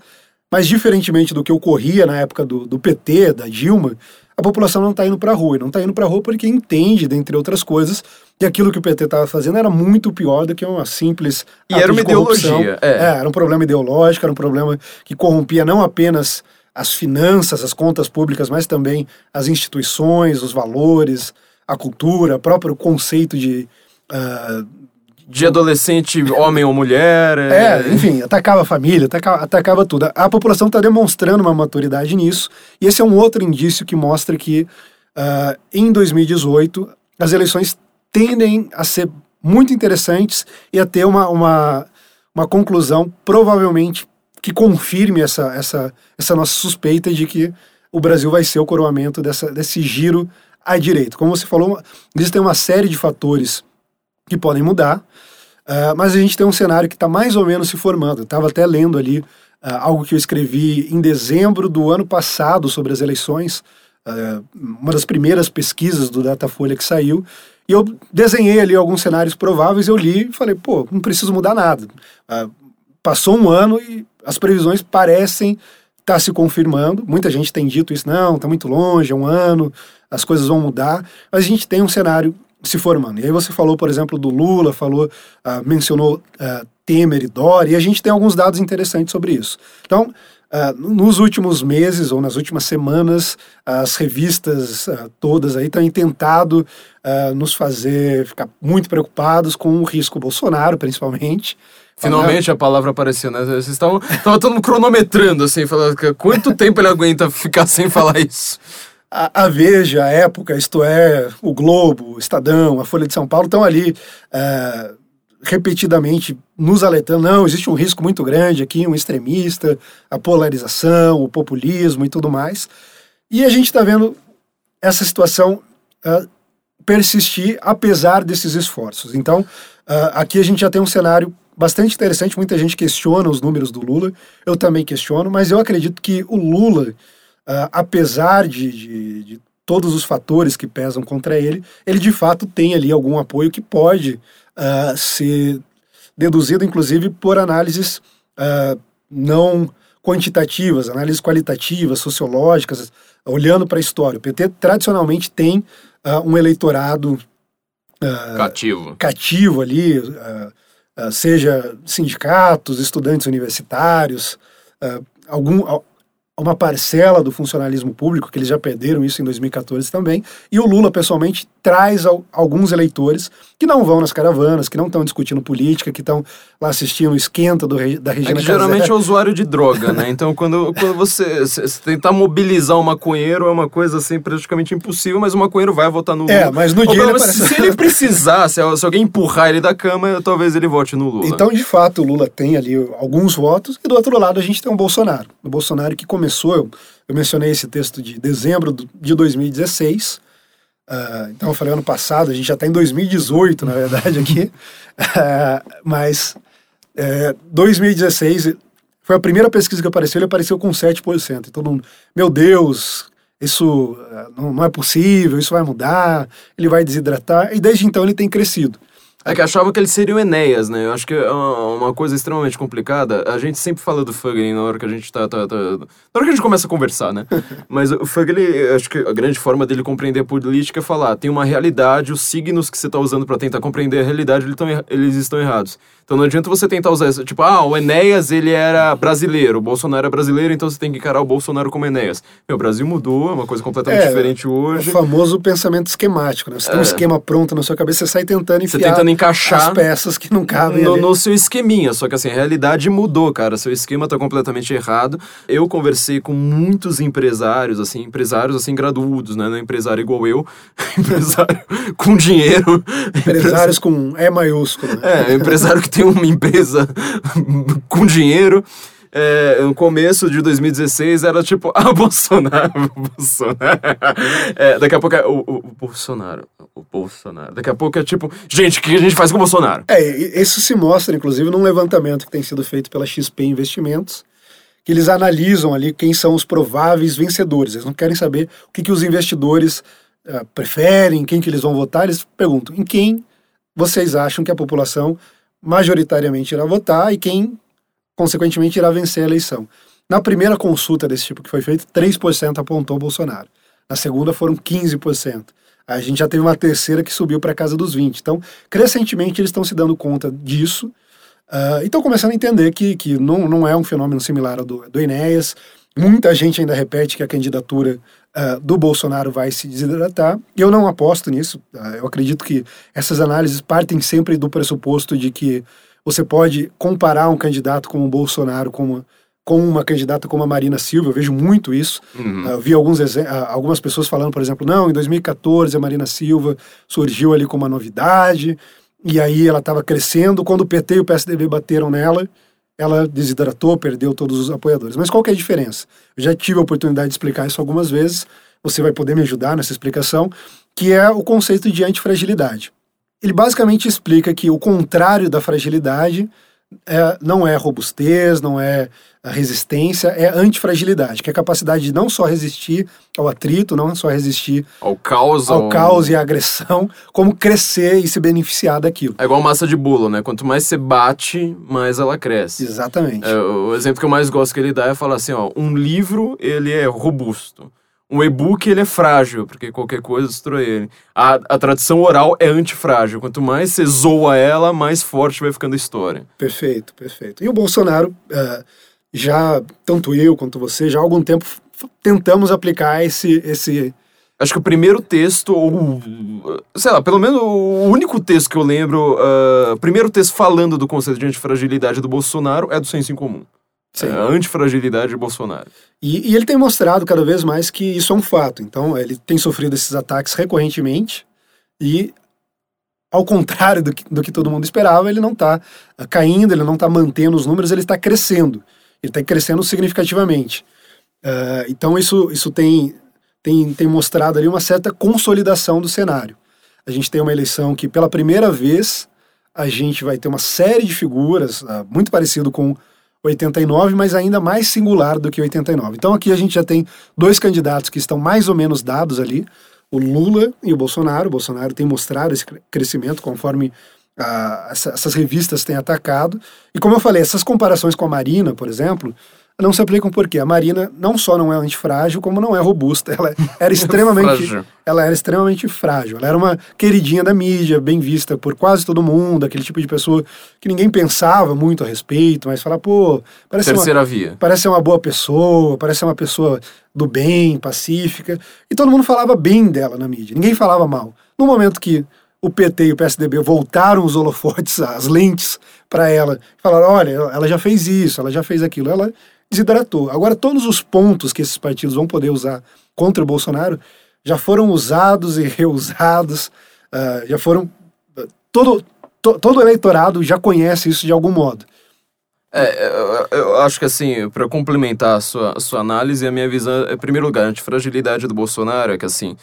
mas diferentemente do que ocorria na época do, do PT, da Dilma, a população não está indo para a rua. E não está indo para a rua porque entende, dentre outras coisas, que aquilo que o PT estava fazendo era muito pior do que uma simples. E era uma ideologia. É. é, era um problema ideológico, era um problema que corrompia não apenas as finanças, as contas públicas, mas também as instituições, os valores, a cultura, o próprio conceito de. Uh, de adolescente, homem ou mulher. É, é enfim, atacava a família, atacava, atacava tudo. A população está demonstrando uma maturidade nisso, e esse é um outro indício que mostra que uh, em 2018 as eleições tendem a ser muito interessantes e a ter uma, uma, uma conclusão provavelmente que confirme essa, essa, essa nossa suspeita de que o Brasil vai ser o coroamento dessa, desse giro à direita. Como você falou, existem uma série de fatores que podem mudar, uh, mas a gente tem um cenário que está mais ou menos se formando. Eu estava até lendo ali uh, algo que eu escrevi em dezembro do ano passado sobre as eleições, uh, uma das primeiras pesquisas do Datafolha que saiu, E eu desenhei ali alguns cenários prováveis, eu li e falei, pô, não preciso mudar nada. Ah, passou um ano e as previsões parecem estar tá se confirmando. Muita gente tem dito isso, não, está muito longe, é um ano, as coisas vão mudar. Mas a gente tem um cenário se formando. E aí você falou, por exemplo, do Lula, falou, uh, mencionou uh, Temer e Dória, e a gente tem alguns dados interessantes sobre isso. Então, Uh, nos últimos meses ou nas últimas semanas, as revistas todas aí têm tentado nos fazer ficar muito preocupados com o risco Bolsonaro, principalmente. Finalmente a palavra apareceu, né? Vocês estavam todo mundo cronometrando, assim, falando quanto tempo ele aguenta ficar sem falar isso. A, a, Veja, a Época, isto é, o Globo, o Estadão, a Folha de São Paulo estão ali repetidamente nos alertando, não, existe um risco muito grande aqui, um extremista, a polarização, o populismo e tudo mais. E a gente está vendo essa situação uh, persistir apesar desses esforços. Então, uh, aqui a gente já tem um cenário bastante interessante, muita gente questiona os números do Lula, eu também questiono, mas eu acredito que o Lula, uh, apesar de, de, de todos os fatores que pesam contra ele, ele de fato tem ali algum apoio que pode uh, ser deduzido, inclusive, por análises uh, não quantitativas, análises qualitativas, sociológicas, olhando para a história. O PT tradicionalmente tem um eleitorado cativo. cativo ali, seja sindicatos, estudantes universitários, algum, uma parcela do funcionalismo público, que eles já perderam isso em 2014 também, e o Lula, pessoalmente, traz alguns eleitores que não vão nas caravanas, que não estão discutindo política, que estão lá assistindo o esquenta do, da Regina é geralmente é usuário de droga, né? Então, quando, quando você, tentar mobilizar um maconheiro é uma coisa, assim, praticamente impossível, mas o maconheiro vai votar no é, Lula. É, mas no dia ele. Se ele precisar, se, se alguém empurrar ele da cama, talvez ele vote no Lula. Então, de fato, o Lula tem ali alguns votos, e do outro lado a gente tem o Bolsonaro. O Bolsonaro que começou, eu, eu mencionei esse texto de dezembro de 2016. Uh, ah, então eu falei ano passado, a gente já está em 2018, na verdade, aqui. Uh, mas uh, 2016 foi a primeira pesquisa que apareceu, ele apareceu com 7%. E todo mundo, meu Deus, isso ah, não, não é possível, isso vai mudar, ele vai desidratar. E desde então ele tem crescido. É que achava que ele seria o Enéas, né? Eu acho que é uma coisa extremamente complicada. A gente sempre fala do Fugly na hora que a gente tá, tá, tá, Na hora que a gente começa a conversar, né? Mas o Fugly, acho que a grande forma dele compreender a política é falar: tem uma realidade, os signos que você tá usando para tentar compreender a realidade, eles, tão, eles estão errados. Então não adianta você tentar usar isso. Tipo, ah, o Enéas, ele era brasileiro, o Bolsonaro é brasileiro, então você tem que encarar o Bolsonaro como Enéas. Meu, o Brasil mudou, é uma coisa completamente é, diferente hoje. O famoso pensamento esquemático, né? Você é. tem um é. esquema pronto na sua cabeça, você sai tentando enfiar... Você tentando encaixar... As peças que não cabem no, no, seu esqueminha. Só que assim, a realidade mudou, cara. Seu esquema tá completamente errado. Eu conversei com muitos empresários, assim, empresários, assim, graduados, né? Não é empresário igual eu. empresário com dinheiro. Empresários com E maiúsculo. Né? É, empresário que tem uma empresa com dinheiro. É, no começo de 2016 era tipo, ah, Bolsonaro, Bolsonaro. É, daqui a pouco é o, o, o, Bolsonaro, o Bolsonaro. Daqui a pouco é tipo, gente, o que a gente faz com o Bolsonaro? É, isso se mostra, inclusive, num levantamento que tem sido feito pela XP Investimentos, que eles analisam ali quem são os prováveis vencedores. Eles não querem saber o que, que os investidores uh, preferem, quem que eles vão votar, eles perguntam em quem vocês acham que a população majoritariamente irá votar e quem, consequentemente, irá vencer a eleição. Na primeira consulta desse tipo que foi feita, 3% apontou Bolsonaro. Na segunda foram 15%. A gente já teve uma terceira que subiu para casa dos 20%. Então, crescentemente, eles estão se dando conta disso uh, e estão começando a entender que, que não, não é um fenômeno similar ao do, do Enéas. Muita gente ainda repete que a candidatura uh, do Bolsonaro vai se desidratar. Eu não aposto nisso. Uh, eu acredito que essas análises partem sempre do pressuposto de que você pode comparar um candidato como o Bolsonaro com uma, com uma candidata como a Marina Silva. Eu vejo muito isso. Uhum. Uh, vi alguns algumas pessoas falando, por exemplo, não, em 2014 a Marina Silva surgiu ali como uma novidade. E aí ela estava crescendo. Quando o PT e o PSDB bateram nela, ela desidratou, perdeu todos os apoiadores. Mas qual que é a diferença? Eu já tive a oportunidade de explicar isso algumas vezes, você vai poder me ajudar nessa explicação, que é o conceito de antifragilidade. Ele basicamente explica que o contrário da fragilidade é, não é robustez, não é a resistência, é antifragilidade, que é a capacidade de não só resistir ao atrito, não só resistir Ao caos. ao caos e à agressão, como crescer e se beneficiar daquilo. É igual massa de bolo, né? Quanto mais você bate, mais ela cresce. Exatamente. É, o exemplo que eu mais gosto que ele dá é falar assim, ó, um livro, ele é robusto. Um e-book, ele é frágil, porque qualquer coisa destrói ele. A, a tradição oral é antifrágil. Quanto mais você zoa ela, mais forte vai ficando a história. Perfeito, perfeito. E o Bolsonaro, eh, já, tanto eu quanto você, já há algum tempo tentamos aplicar esse, esse Acho que o primeiro texto, ou. Sei lá, pelo menos o único texto que eu lembro, o primeiro texto falando do conceito de antifragilidade do Bolsonaro é do senso em comum. Sim. É a antifragilidade de Bolsonaro. E, e ele tem mostrado cada vez mais que isso é um fato. Então, ele tem sofrido esses ataques recorrentemente e, ao contrário do que, do que todo mundo esperava, ele não está caindo, ele não está mantendo os números, ele está crescendo. Ele está crescendo significativamente. Ah, então, isso, isso tem, tem, tem mostrado ali uma certa consolidação do cenário. A gente tem uma eleição que, pela primeira vez, a gente vai ter uma série de figuras, ah, muito parecido com 89, mas ainda mais singular do que 89. Então aqui a gente já tem dois candidatos que estão mais ou menos dados ali, o Lula e o Bolsonaro. O Bolsonaro tem mostrado esse cre- crescimento conforme ah, essa- essas revistas têm atacado. E como eu falei, essas comparações com a Marina, por exemplo, não se aplicam porque a Marina não só não é antifrágil, como não é robusta. Ela era extremamente Frágil. ela era extremamente frágil. Ela era uma queridinha da mídia, bem vista por quase todo mundo, aquele tipo de pessoa que ninguém pensava muito a respeito, mas fala, pô, parece uma, Terceira via. parece ser uma boa pessoa, parece ser uma pessoa do bem, pacífica. E todo mundo falava bem dela na mídia, ninguém falava mal. No momento que o PT e o PSDB voltaram os holofotes, as lentes para ela, falaram: olha, ela já fez isso, ela já fez aquilo, ela desidratou. Agora, todos os pontos que esses partidos vão poder usar contra o Bolsonaro já foram usados e reusados, ah, já foram. Todo, to- todo eleitorado já conhece isso de algum modo. É, eu, acho que assim, para complementar a sua, a sua análise, a minha visão, em primeiro lugar, a antifragilidade do Bolsonaro é que assim,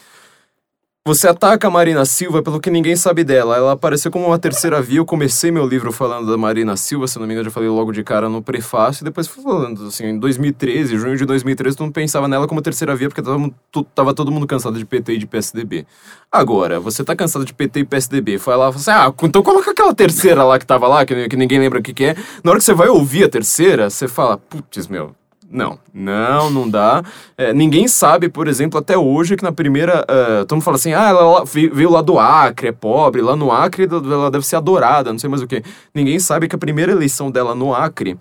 você ataca a Marina Silva pelo que ninguém sabe dela. Ela apareceu como uma terceira via. Eu comecei meu livro falando da Marina Silva, se não me engano, eu já falei logo de cara no prefácio, e depois fui falando, assim, em 2013, junho de 2013, todo mundo pensava nela como terceira via, porque tava, tava todo mundo cansado de PT e de PSDB. Agora, você tá cansado de PT e PSDB, foi lá e assim: ah, então coloca aquela terceira lá que tava lá, que, que ninguém lembra o que, que é. Na hora que você vai ouvir a terceira, você fala: putz, meu, não, não, não dá. É, ninguém sabe, por exemplo, até hoje que na primeira. Uh, todo mundo fala assim: ah, ela veio, lá do Acre, é pobre, lá no Acre ela deve ser adorada, não sei mais o que. Ninguém sabe que a primeira eleição dela no Acre,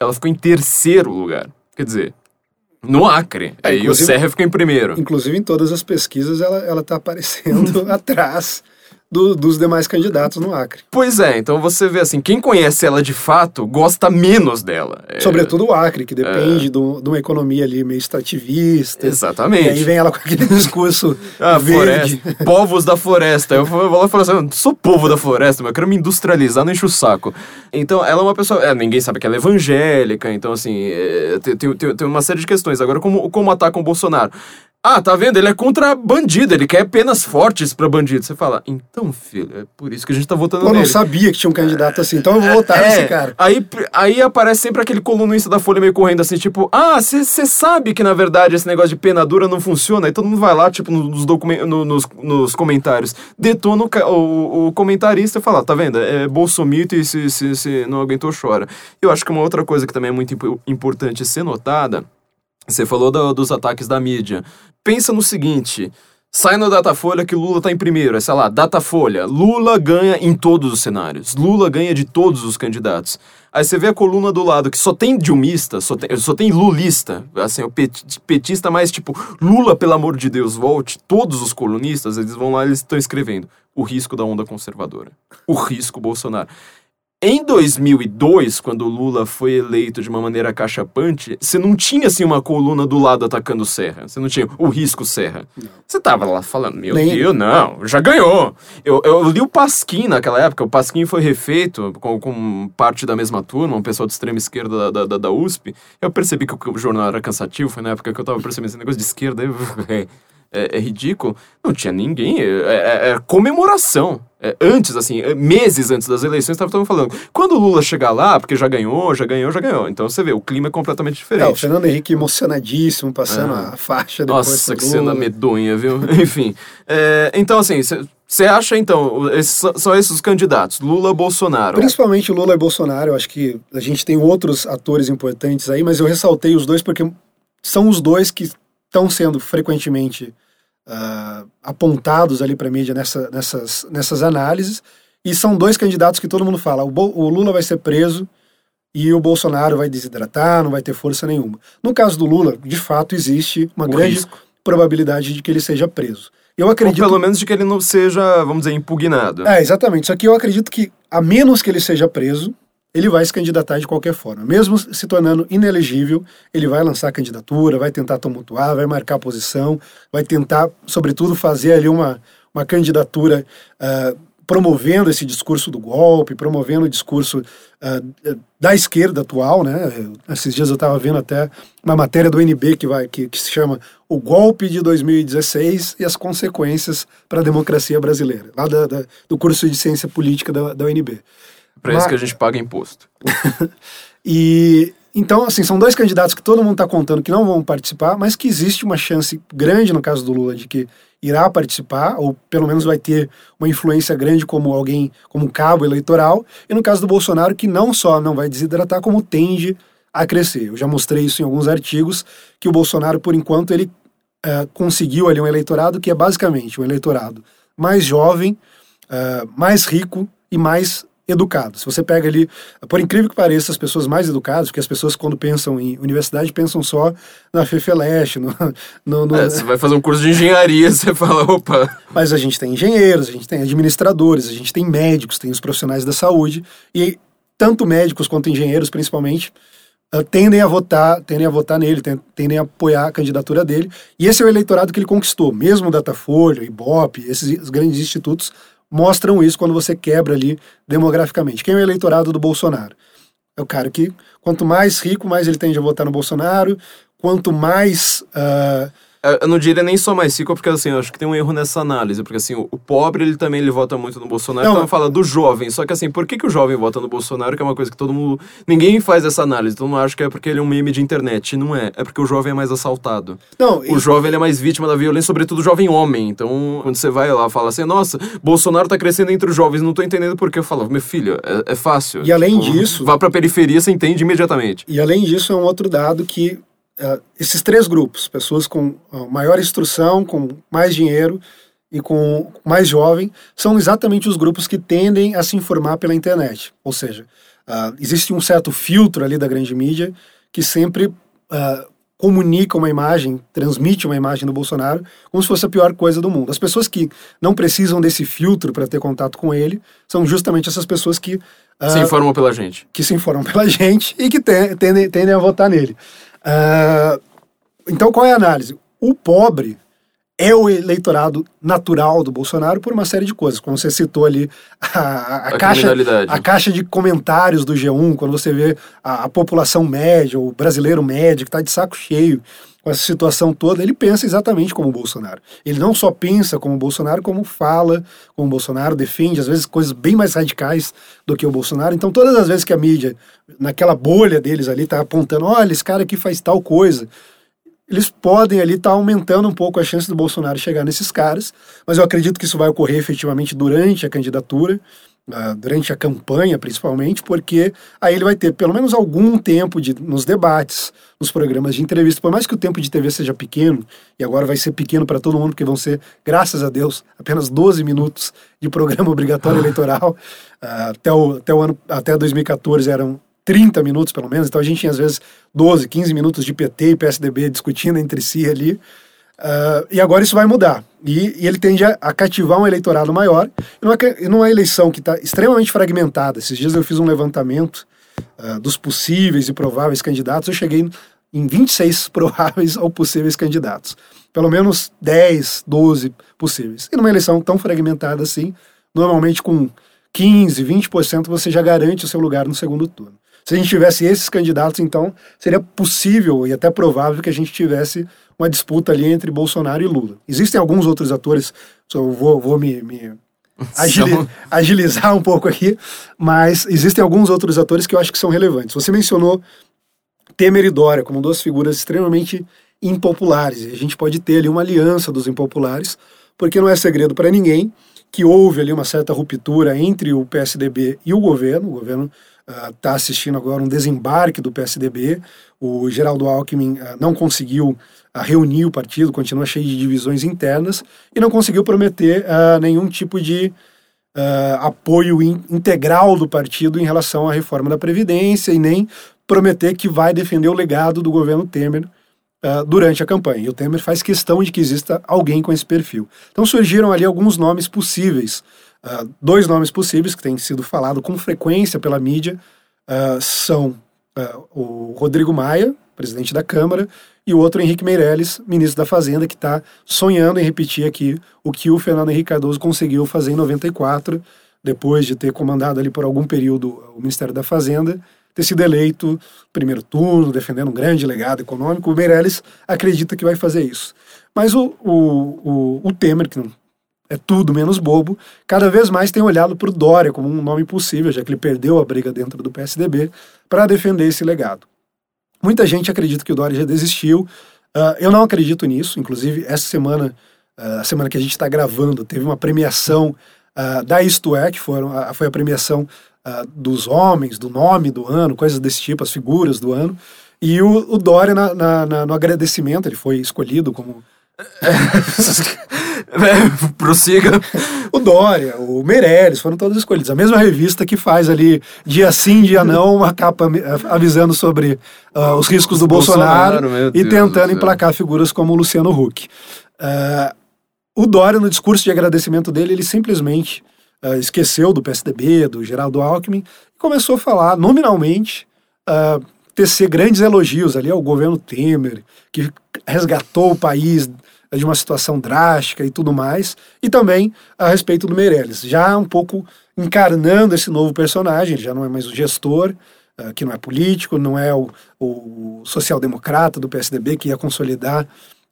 ela ficou em terceiro lugar. Quer dizer, no Acre. É, e o Serra ficou em primeiro. Inclusive, em todas as pesquisas, ela, ela tá aparecendo atrás do- dos demais candidatos no Acre. Pois é, então você vê assim: quem conhece ela de fato gosta menos dela. É, Sobretudo o Acre, que depende do- de uma economia ali meio extrativista. Exatamente. E aí vem ela com aquele discurso Ah, verde. floresta. Povos da floresta. Eu vou lá e falo assim, eu sou povo da floresta, mas eu quero me industrializar, não enche o saco. Então, ela é uma pessoa... É, ninguém sabe que ela é evangélica, então, assim, é, tem, tem, tem- tem uma série de questões. Agora, como, como atacam o Bolsonaro? Ah, tá vendo? Ele é contra bandido, ele quer penas fortes pra bandido. Você fala, então, filho, é por isso que a gente tá votando Pô, não nele. sabia que tinha um candidato assim, então eu vou votar É, nesse cara. Aí, aí aparece sempre aquele colunista da Folha meio correndo assim, tipo, ah, você sabe que na verdade esse negócio de pena dura não funciona. Aí todo mundo vai lá, tipo, nos, no- nos, nos comentários, detona o, o, o comentarista e fala, tá vendo? É bolsomito e se, se, se não aguentou, chora. Eu acho que uma outra coisa que também é muito impo- importante ser notada, você falou do- dos ataques da mídia. Pensa no seguinte. Sai no Datafolha que Lula tá em primeiro, é, sei lá, Datafolha. Lula ganha em todos os cenários. Lula ganha de todos os candidatos. Aí você vê a coluna do lado que só tem dilmista, só tem, só tem lulista. Assim, o pet- petista mais tipo, Lula, pelo amor de Deus, volte. Todos os colunistas, eles vão lá eles estão escrevendo o risco da onda conservadora. O risco Bolsonaro. Em 2002, quando o Lula foi eleito de uma maneira cachapante, você não tinha assim uma coluna do lado atacando Serra. Você não tinha o risco Serra. Você tava lá falando, meu Nem- Deus, não, já ganhou. Eu, eu li o Pasquim naquela época, o Pasquim foi refeito com, com parte da mesma turma, um pessoal de extrema esquerda da, da, da USP. Eu percebi que o jornal era cansativo, foi na época que eu tava percebendo esse negócio de esquerda. aí eu- é, é ridículo, não tinha ninguém, é, é, é comemoração. É, antes, assim, é, meses antes das eleições, estava todo mundo falando. Quando o Lula chegar lá, porque já ganhou, já ganhou, já ganhou. Então você vê, o clima é completamente diferente. É, o Fernando Henrique emocionadíssimo, passando a faixa depois. Nossa, que cena medonha, viu? Enfim. então, assim, você acha, então, esses, são esses os candidatos, Lula Bolsonaro? Principalmente Lula e Bolsonaro. Eu acho que a gente tem outros atores importantes aí, mas eu ressaltei os dois porque são os dois que estão sendo frequentemente uh, apontados ali para a mídia nessa, nessas, nessas análises. E são dois candidatos que todo mundo fala: o, Bo o Lula vai ser preso e o Bolsonaro vai desidratar, não vai ter força nenhuma. No caso do Lula, de fato, existe uma o grande risco. probabilidade de que ele seja preso. Eu acredito. Ou pelo menos de que ele não seja, vamos dizer, impugnado. É, exatamente. Só que eu acredito que, a menos que ele seja preso, ele vai se candidatar de qualquer forma. Mesmo se tornando inelegível, ele vai lançar candidatura, vai tentar tumultuar, vai marcar posição, vai tentar, sobretudo, fazer ali uma, uma candidatura uh, promovendo esse discurso do golpe, promovendo o discurso uh, da esquerda atual, né? Esses dias eu estava vendo até uma matéria do NB que, vai, que, que se chama O Golpe de 2016 e as Consequências para a Democracia Brasileira, lá da, da, do curso de Ciência Política da, da UNB. Para isso que a gente paga imposto. e então, assim, são dois candidatos que todo mundo está contando que não vão participar, mas que existe uma chance grande no caso do Lula de que irá participar, ou pelo menos vai ter uma influência grande como alguém, como cabo eleitoral, e no caso do Bolsonaro, que não só não vai desidratar, como tende a crescer. Eu já mostrei isso em alguns artigos, que o Bolsonaro, por enquanto, ele uh, conseguiu ali um eleitorado que é basicamente um eleitorado mais jovem, uh, mais rico e mais educado. Se você pega ali, por incrível que pareça, as pessoas mais educadas, porque as pessoas quando pensam em universidade pensam só na FEFELESH, no, no, no... É, você vai fazer um curso de engenharia, você fala, opa... Mas a gente tem engenheiros, a gente tem administradores, a gente tem médicos, tem os profissionais da saúde, e tanto médicos quanto engenheiros, principalmente, uh, tendem a votar, tendem a votar nele, tendem a apoiar a candidatura dele, e esse é o eleitorado que ele conquistou, mesmo o Datafolha, Ibope, esses grandes institutos mostram isso quando você quebra ali demograficamente. Quem é o eleitorado do Bolsonaro? É o cara que, quanto mais rico, mais ele tende a votar no Bolsonaro, quanto mais uh, eu não diria nem só mais rico, porque assim, eu acho que tem um erro nessa análise, porque assim, o, pobre, ele também ele vota muito no Bolsonaro, não, então fala do jovem, só que assim, por que, que o jovem vota no Bolsonaro, que é uma coisa que todo mundo, ninguém faz essa análise, todo mundo acha que é porque ele é um meme de internet, não é, é porque o jovem é mais assaltado. Não, o e... jovem ele é mais vítima da violência, sobretudo o jovem homem, então quando você vai lá, fala assim, nossa, Bolsonaro tá crescendo entre os jovens, não tô entendendo por que, eu falo, meu filho, é, é fácil. E além tipo, disso... Vá pra periferia, você entende imediatamente. E além disso, é um outro dado que uh, esses três grupos, pessoas com uh, maior instrução, com mais dinheiro e com mais jovem, são exatamente os grupos que tendem a se informar pela internet. Ou seja, uh, existe um certo filtro ali da grande mídia que sempre comunica uma imagem, transmite uma imagem do Bolsonaro como se fosse a pior coisa do mundo. As pessoas que não precisam desse filtro para ter contato com ele são justamente essas pessoas que uh, se informam pela gente, que se informam pela gente e que tendem, tendem a votar nele. Uh, então, qual é a análise? O pobre é o eleitorado natural do Bolsonaro por uma série de coisas. Como você citou ali, a, a, a caixa, a caixa de comentários do G1, quando você vê a, a população média, o brasileiro médio, que está de saco cheio com essa situação toda, ele pensa exatamente como o Bolsonaro. Ele não só pensa como o Bolsonaro, como fala como o Bolsonaro, defende, às vezes, coisas bem mais radicais do que o Bolsonaro. Então, todas as vezes que a mídia, naquela bolha deles ali, está apontando, olha, esse cara aqui faz tal coisa, eles podem ali estar tá aumentando um pouco a chance do Bolsonaro chegar nesses caras, mas eu acredito que isso vai ocorrer efetivamente durante a candidatura, uh, durante a campanha principalmente, porque aí ele vai ter pelo menos algum tempo de, nos debates, nos programas de entrevista, por mais que o tempo de TV seja pequeno, e agora vai ser pequeno para todo mundo, porque vão ser, graças a Deus, apenas 12 minutos de programa obrigatório eleitoral, uh, até, o, até, o ano, até 2014 eram 30 minutos pelo menos, então a gente tinha às vezes 12, 15 minutos de PT e PSDB discutindo entre si ali. Uh, e agora isso vai mudar. E, e ele tende a, a, cativar um eleitorado maior. E numa, numa eleição que está extremamente fragmentada, esses dias eu fiz um levantamento uh, dos possíveis e prováveis candidatos, eu cheguei em 26 prováveis ou possíveis candidatos. Pelo menos 10, 12 possíveis. E numa eleição tão fragmentada assim, normalmente com 15, 20% você já garante o seu lugar no segundo turno. Se a gente tivesse esses candidatos, então seria possível e até provável que a gente tivesse uma disputa ali entre Bolsonaro e Lula. Existem alguns outros atores, eu vou, vou me, me agili agilizar um pouco aqui, mas existem alguns outros atores que eu acho que são relevantes. Você mencionou Temer e Dória como duas figuras extremamente impopulares. E a gente pode ter ali uma aliança dos impopulares, porque não é segredo para ninguém que houve ali uma certa ruptura entre o PSDB e o governo. O governo está uh, assistindo agora um desembarque do PSDB. O Geraldo Alckmin uh, não conseguiu uh, reunir o partido, continua cheio de divisões internas e não conseguiu prometer nenhum tipo de apoio in integral do partido em relação à reforma da Previdência e nem prometer que vai defender o legado do governo Temer durante a campanha. E o Temer faz questão de que exista alguém com esse perfil. Então surgiram ali alguns nomes possíveis. Uh, dois nomes possíveis que têm sido falado com frequência pela mídia uh, são o Rodrigo Maia, presidente da Câmara, e o outro Henrique Meirelles, ministro da Fazenda, que está sonhando em repetir aqui o que o Fernando Henrique Cardoso conseguiu fazer em 94, depois de ter comandado ali por algum período o Ministério da Fazenda ter sido eleito primeiro turno, defendendo um grande legado econômico. O Meirelles acredita que vai fazer isso. Mas o, o, o, o Temer, que é tudo menos bobo, cada vez mais tem olhado para o Dória como um nome possível, já que ele perdeu a briga dentro do PSDB, para defender esse legado. Muita gente acredita que o Dória já desistiu. Uh, eu não acredito nisso. Inclusive, essa semana, uh, a semana que a gente está gravando, teve uma premiação uh, da Isto É, que foram, foi a premiação dos homens, do nome do ano, coisas desse tipo, as figuras do ano. E o, o Dória, na, na, na, no agradecimento, ele foi escolhido como. Prossiga. o Dória, o Meirelles, foram todos escolhidos. A mesma revista que faz ali, dia sim, dia não, uma capa avisando sobre uh, os riscos do Bolsonaro, Bolsonaro e tentando emplacar figuras como o Luciano Huck. Uh, o Dória, no discurso de agradecimento dele, ele simplesmente uh, esqueceu do PSDB, do Geraldo Alckmin, e começou a falar nominalmente, tecer grandes elogios ali ao governo Temer, que resgatou o país de uma situação drástica e tudo mais, e também a respeito do Meirelles, já um pouco encarnando esse novo personagem, já não é mais o gestor, uh, que não é político, não é o, o social-democrata do PSDB que ia consolidar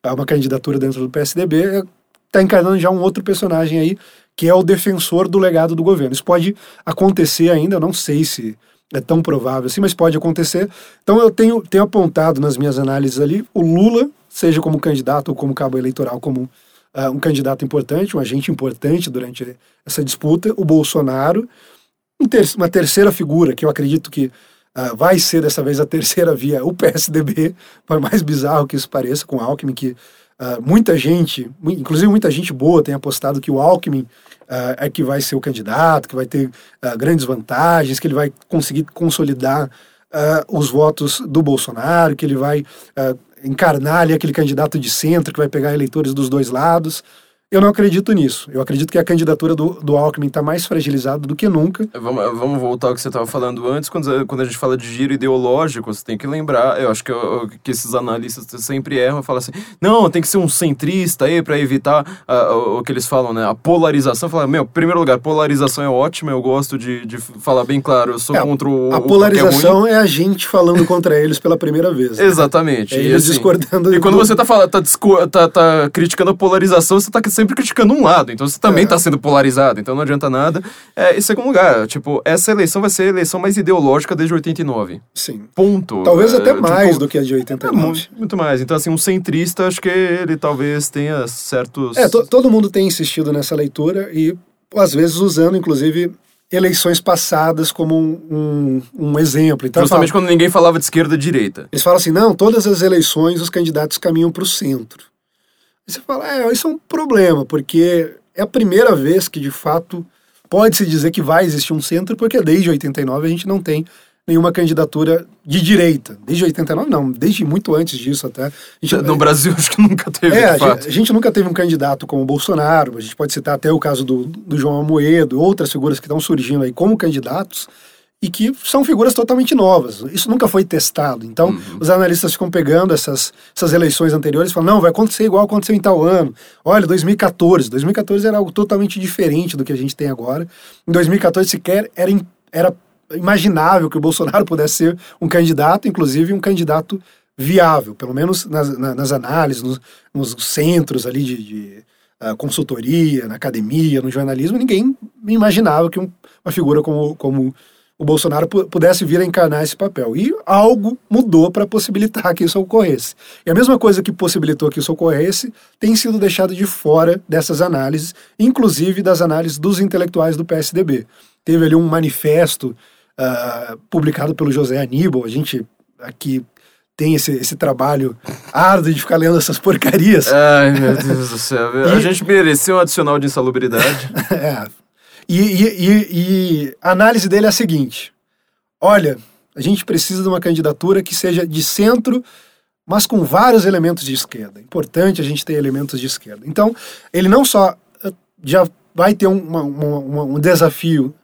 uma candidatura dentro do PSDB, está encarnando já um outro personagem aí que é o defensor do legado do governo. Isso pode acontecer ainda, eu não sei se é tão provável assim, mas pode acontecer. Então eu tenho, tenho apontado nas minhas análises ali o Lula, seja como candidato ou como cabo eleitoral, como uh, um candidato importante, um agente importante durante essa disputa, o Bolsonaro, um ter uma terceira figura que eu acredito que uh, vai ser dessa vez a terceira via, o PSDB, por mais bizarro que isso pareça, com Alckmin, que uh, muita gente, inclusive muita gente boa, tem apostado que o Alckmin uh, é que vai ser o candidato, que vai ter uh, grandes vantagens, que ele vai conseguir consolidar uh, os votos do Bolsonaro, que ele vai encarnar ali aquele candidato de centro que vai pegar eleitores dos dois lados. Eu não acredito nisso. Eu acredito que a candidatura do, do Alckmin está mais fragilizada do que nunca. Vamos, vamos voltar ao que você estava falando antes. Quando, quando a gente fala de giro ideológico, você tem que lembrar. Eu acho que, eu, que esses analistas sempre erram e falam assim: não, tem que ser um centrista aí para evitar uh, o que eles falam, né? A polarização. Falar, meu, em primeiro lugar, polarização é ótima. Eu gosto de, de falar bem claro. Eu sou é, contra o. A polarização é a gente falando contra eles pela primeira vez. Né? Exatamente. É eles assim, discordando. E quando do... você tá, falando, tá, tá, tá criticando a polarização, você tá sempre criticando um lado, então você também está é. sendo polarizado, então não adianta nada. É, em segundo lugar, tipo, essa eleição vai ser a eleição mais ideológica desde 89. Sim. Ponto. Talvez é, até tipo, mais do que a de 89. É, muito, muito, mais. Então, assim, um centrista, acho que ele talvez tenha certos. É, to, todo mundo tem insistido nessa leitura e, às vezes, usando, inclusive, eleições passadas como um, um, um exemplo. Então, Justamente fala, quando ninguém falava de esquerda e direita. Eles falam assim: não, todas as eleições os candidatos caminham para o centro. E você fala, é, isso é um problema, porque é a primeira vez que, de fato, pode-se dizer que vai existir um centro, porque desde 89 a gente não tem nenhuma candidatura de direita. Desde 89, não, desde muito antes disso até. Gente, no Brasil, acho que nunca teve. É, a gente, a gente, nunca teve um candidato como o Bolsonaro, a gente pode citar até o caso do, do João Amoedo, outras figuras que estão surgindo aí como candidatos, e que são figuras totalmente novas. Isso nunca foi testado. Então, uhum. os analistas ficam pegando essas, essas eleições anteriores e falam: não, vai acontecer igual aconteceu em tal ano. Olha, 2014. 2014 era algo totalmente diferente do que a gente tem agora. Em 2014 sequer era, era imaginável que o Bolsonaro pudesse ser um candidato, inclusive um candidato viável, pelo menos nas, nas análises, nos, nos, centros ali de, de uh, consultoria, na academia, no jornalismo, ninguém imaginava que um, uma figura como, como o Bolsonaro pudesse vir a encarnar esse papel. E algo mudou para possibilitar que isso ocorresse. E a mesma coisa que possibilitou que isso ocorresse tem sido deixado de fora dessas análises, inclusive das análises dos intelectuais do PSDB. Teve ali um manifesto uh, publicado pelo José Aníbal, a gente aqui tem esse, esse trabalho árduo de ficar lendo essas porcarias. Ai, meu Deus do céu. E... A gente mereceu um adicional de insalubridade. é, e, e, e, e a análise dele é a seguinte: olha, a gente precisa de uma candidatura que seja de centro, mas com vários elementos de esquerda. Importante a gente ter elementos de esquerda. Então, ele não só eh, já vai ter uma, uma, um desafio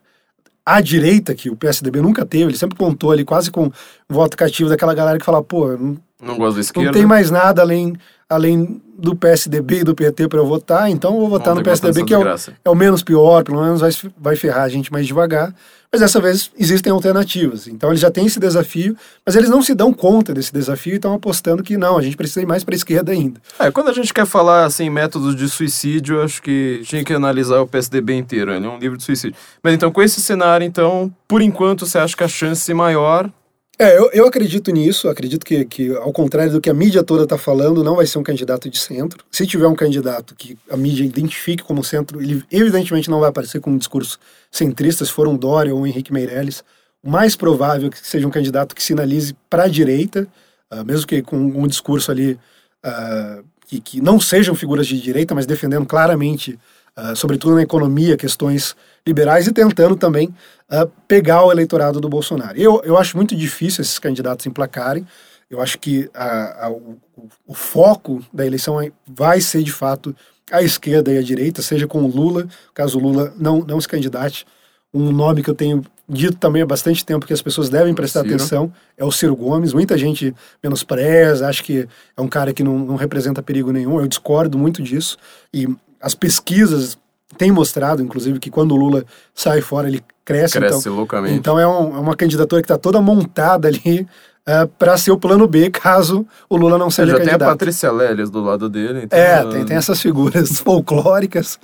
à direita, que o PSDB nunca teve, ele sempre contou ali quase com voto cativo daquela galera que fala, pô, não, não gosto da esquerda. Não tem mais nada além, além do PSDB e do PT para eu votar, então eu vou votar no PSDB, que é o, é o, menos pior, pelo menos vai, vai ferrar a gente mais devagar. Mas dessa vez existem alternativas. Então eles já têm esse desafio, mas eles não se dão conta desse desafio e estão apostando que não, a gente precisa ir mais para a esquerda ainda. É, quando a gente quer falar assim, métodos de suicídio, acho que tinha que analisar o PSDB inteiro, ele é um livro de suicídio. Mas então, com esse cenário, então, por enquanto, você acha que a chance maior é, eu, eu acredito nisso, acredito que, que, ao contrário do que a mídia toda está falando, não vai ser um candidato de centro. Se tiver um candidato que a mídia identifique como centro, ele evidentemente não vai aparecer com um discurso centrista, se for um Dória ou um Henrique Meirelles. O mais provável é que seja um candidato que sinalize para a direita, uh, mesmo que com um discurso ali uh, que, que não sejam figuras de direita, mas defendendo claramente uh, sobretudo na economia, questões liberais e tentando também uh, pegar o eleitorado do Bolsonaro. Eu, eu acho muito difícil esses candidatos emplacarem. Eu acho que a, a, o, o, foco da eleição vai ser, de fato, a esquerda e a direita, seja com o Lula, caso o Lula não, não se candidate. Um nome que eu tenho dito também há bastante tempo que as pessoas devem prestar Ciro. atenção é o Ciro Gomes. Muita gente menospreza, acha que é um cara que não, não representa perigo nenhum. Eu discordo muito disso. E as pesquisas têm mostrado, inclusive, que quando o Lula sai fora, ele cresce. Cresce então, loucamente. Então é, um, é uma candidatura que está toda montada ali uh, é, para ser o plano B, caso o Lula não seja já candidato. tem a Patrícia Leles do lado dele. Então, é, tem, tem essas figuras folclóricas.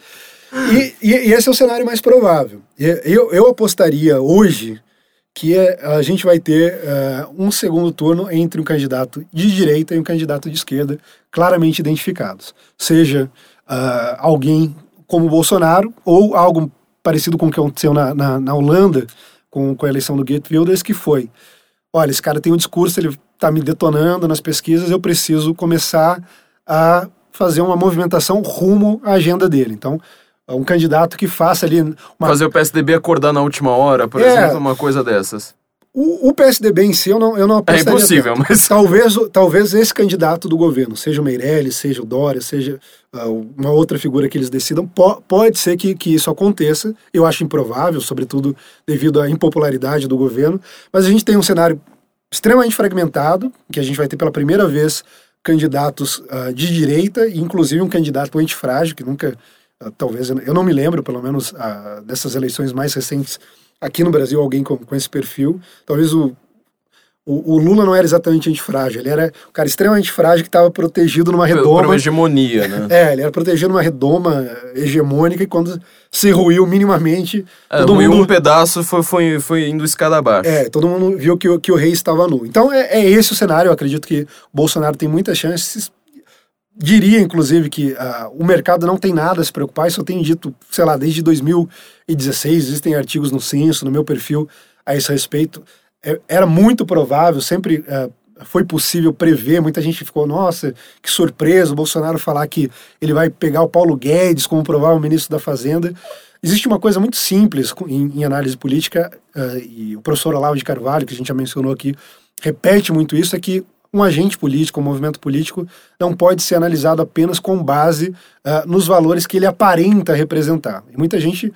E, e, e, esse é o cenário mais provável. Eu, eu apostaria hoje que a gente vai ter uh, um segundo turno entre um candidato de direita e um candidato de esquerda claramente identificados. Seja uh, alguém como Bolsonaro ou algo parecido com o que aconteceu na, na, na Holanda com, com a eleição do Geert Wilders, que foi, olha, esse cara tem um discurso, ele está me detonando nas pesquisas, eu preciso começar a fazer uma movimentação rumo à agenda dele. Então, um candidato que faça ali... Uma... Fazer o PSDB acordar na última hora, por é, exemplo, uma coisa dessas. O, o, PSDB em si eu não, eu não É impossível, tanto. mas. Talvez, talvez esse candidato do governo, seja o Meirelles, seja o Dória, seja uh, uma outra figura que eles decidam, po pode ser que, que isso aconteça. Eu acho improvável, sobretudo devido à impopularidade do governo. Mas a gente tem um cenário extremamente fragmentado, que a gente vai ter pela primeira vez candidatos uh, de direita, e inclusive um candidato antifrágil, que nunca. Uh, talvez, eu não me lembro, pelo menos, dessas eleições mais recentes aqui no Brasil alguém com, com esse perfil. Talvez o, o, o, Lula não era exatamente antifrágil, ele era um cara extremamente frágil que estava protegido numa redoma. Por uma hegemonia, né? É, ele era protegido numa redoma hegemônica e quando se ruiu minimamente. É, todo mundo um pedaço foi, foi, foi indo escada abaixo. É, todo mundo viu que, que o rei estava nu. Então é, é esse o cenário, eu acredito que Bolsonaro tem muitas chances diria, inclusive, que uh, o mercado não tem nada a se preocupar, isso eu tenho dito, sei lá, desde 2016, existem artigos no Censo, no meu perfil a esse respeito. É, era muito provável, sempre uh, foi possível prever, muita gente ficou, nossa, que surpresa o Bolsonaro falar que ele vai pegar o Paulo Guedes como provável ministro da Fazenda. Existe uma coisa muito simples em, em análise política, uh, e o professor Olavo de Carvalho, que a gente já mencionou aqui, repete muito isso, é que um agente político, um movimento político, não pode ser analisado apenas com base uh, nos valores que ele aparenta representar. E muita gente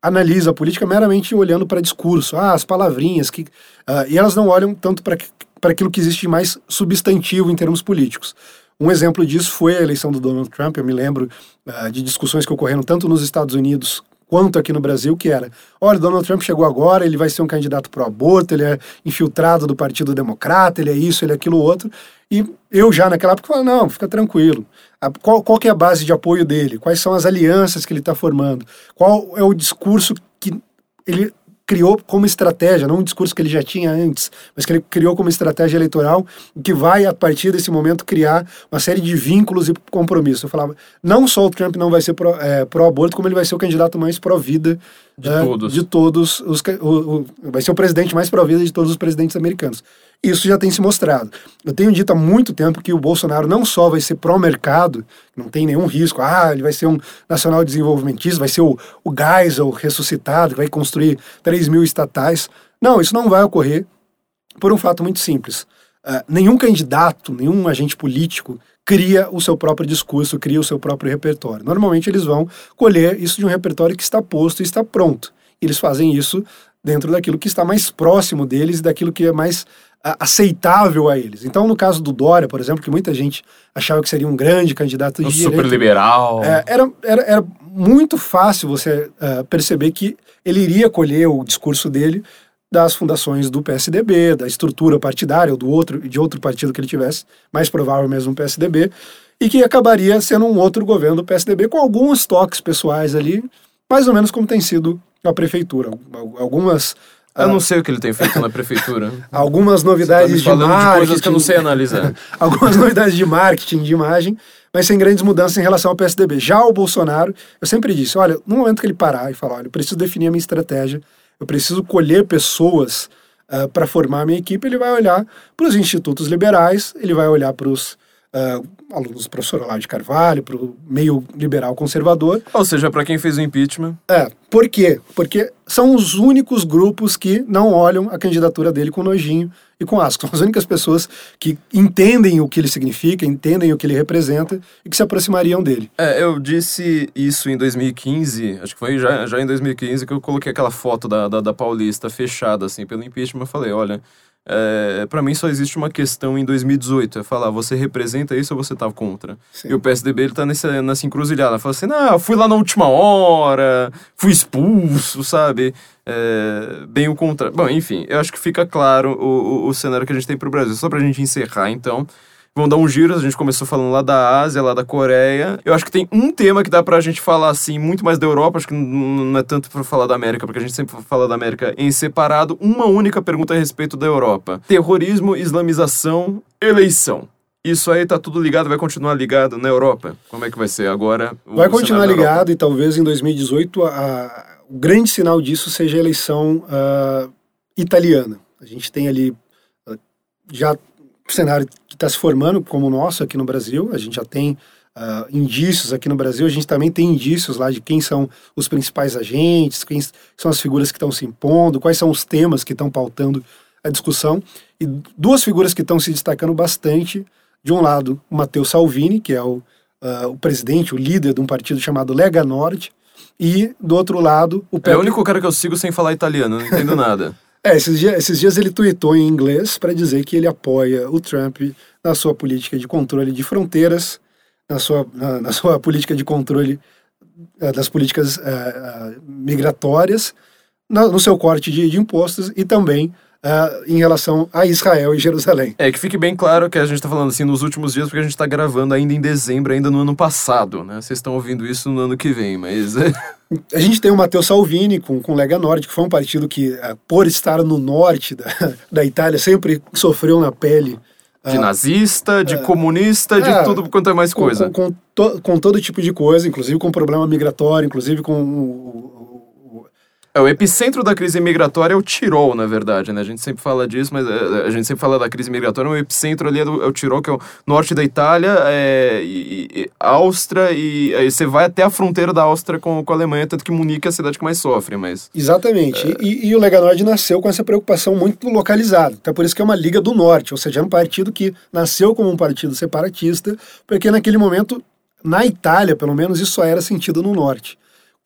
analisa a política meramente olhando para discurso, ah, as palavrinhas, que, uh, e elas não olham tanto para aquilo que existe mais substantivo em termos políticos. Um exemplo disso foi a eleição do Donald Trump. Eu me lembro uh, de discussões que ocorreram tanto nos Estados Unidos quanto aqui no Brasil, que era, olha, Donald Trump chegou agora, ele vai ser um candidato pro aborto, ele é infiltrado do Partido Democrata, ele é isso, ele é aquilo outro. E eu já naquela época falava, não, fica tranquilo. qual, qual que é a base de apoio dele? Quais são as alianças que ele está formando? Qual é o discurso que ele criou como estratégia, não um discurso que ele já tinha antes, mas que ele criou como estratégia eleitoral, que vai, a partir desse momento, criar uma série de vínculos e compromissos. Eu falava, não só o Trump não vai ser é, pró-aborto, é, como ele vai ser o candidato mais pró-vida de, é, todos. de todos. Os, o, o, vai ser o presidente mais pró-vida de todos os presidentes americanos. Isso já tem se mostrado. Eu tenho dito há muito tempo que o Bolsonaro não só vai ser pró-mercado, não tem nenhum risco, ah, ele vai ser um nacional desenvolvimentista, vai ser o, o Geisel ressuscitado, que vai construir 3 mil estatais. Não, isso não vai ocorrer por um fato muito simples. Uh, nenhum candidato, nenhum agente político cria o seu próprio discurso, cria o seu próprio repertório. Normalmente eles vão colher isso de um repertório que está posto e está pronto. Eles fazem isso dentro daquilo que está mais próximo deles e daquilo que é mais aceitável a eles. Então, no caso do Dória, por exemplo, que muita gente achava que seria um grande candidato de super liberal. É, era, era, era muito fácil você uh, perceber que ele iria colher o discurso dele das fundações do PSDB, da estrutura partidária ou do outro de outro partido que ele tivesse, mais provável mesmo o PSDB, e que acabaria sendo um outro governo do PSDB com alguns toques pessoais ali, mais ou menos como tem sido a prefeitura, algumas eu não sei o que ele tem feito na prefeitura. Algumas novidades tá de marketing. De coisas que eu não sei analisar. algumas novidades de marketing, de imagem, mas sem grandes mudanças em relação ao PSDB. Já o Bolsonaro, eu sempre disse: olha, no momento que ele parar e falar, olha, eu preciso definir a minha estratégia, eu preciso colher pessoas uh, ah, para formar a minha equipe, ele vai olhar para os institutos liberais, ele vai olhar para os uh, alunos do professor Olavo de Carvalho, para o meio liberal conservador. Ou seja, para quem fez o impeachment. É, por quê? Porque são os únicos grupos que não olham a candidatura dele com nojinho e com asco. São as únicas pessoas que entendem o que ele significa, entendem o que ele representa e que se aproximariam dele. É, eu disse isso em 2015, acho que foi já, já em 2015 que eu coloquei aquela foto da, da, da Paulista fechada, assim, pelo impeachment. Eu falei, olha, é, para mim só existe uma questão em 2018, é falar, você representa isso ou você tá contra? Sim. E o PSDB ele tá nessa, nessa encruzilhada, fala assim, não, fui lá na última hora, fui expulso, sabe? É, bem o contrário. Bom, enfim, eu acho que fica claro o, o, o cenário que a gente tem pro Brasil. Só pra gente encerrar, então, Vamos dar um giro, a gente começou falando lá da Ásia, lá da Coreia. Eu acho que tem um tema que dá pra gente falar, assim, muito mais da Europa, acho que não é tanto pra falar da América, porque a gente sempre fala da América em separado. Uma única pergunta a respeito da Europa: terrorismo, islamização, eleição. Isso aí tá tudo ligado, vai continuar ligado na Europa? Como é que vai ser agora? Vai continuar ligado e talvez em 2018 a, o grande sinal disso seja a eleição uh, italiana. A gente tem ali uh, já cenário que está se formando como o nosso aqui no Brasil. A gente já tem uh, indícios aqui no Brasil, a gente também tem indícios lá de quem são os principais agentes, quem são as figuras que estão se impondo, quais são os temas que estão pautando a discussão. E duas figuras que estão se destacando bastante. De um lado, o Matteo Salvini, que é o, uh, o presidente, o líder de um partido chamado Lega Nord, e do outro lado, o Pepe... É o único cara que eu sigo sem falar italiano, não entendo nada. É, esses dias, esses dias ele tweetou em inglês para dizer que ele apoia o Trump na sua política de controle de fronteiras, na sua, na, na sua política de controle uh, das políticas uh, uh, migratórias, no, no seu corte de, de impostos e também Uh, em relação a Israel e Jerusalém. É, que fique bem claro que a gente está falando assim nos últimos dias, porque a gente está gravando ainda em dezembro, ainda no ano passado, né? Vocês estão ouvindo isso no ano que vem, mas... a gente tem o Matteo Salvini com, com Lega Nord, que foi um partido que, uh, por estar no norte da, da Itália, sempre sofreu na pele de uh, nazista, de uh, comunista, de é, tudo quanto é mais coisa. Com, com, to, com, todo tipo de coisa, inclusive com problema migratório, inclusive com o, é, o epicentro da crise migratória é o Tirol, na verdade, né? A gente sempre fala disso, mas é, a gente sempre fala da crise migratória, o epicentro ali é, do, é o Tirol, que é o norte da Itália, é, e, e, Áustria, e aí você vai até a fronteira da Áustria com, com a Alemanha, tanto que Munique é a cidade que mais sofre, mas... Exatamente, é... e, e, o Lega Nord nasceu com essa preocupação muito localizada, até por isso que é uma Liga do Norte, ou seja, é um partido que nasceu como um partido separatista, porque naquele momento, na Itália, pelo menos, isso só era sentido no Norte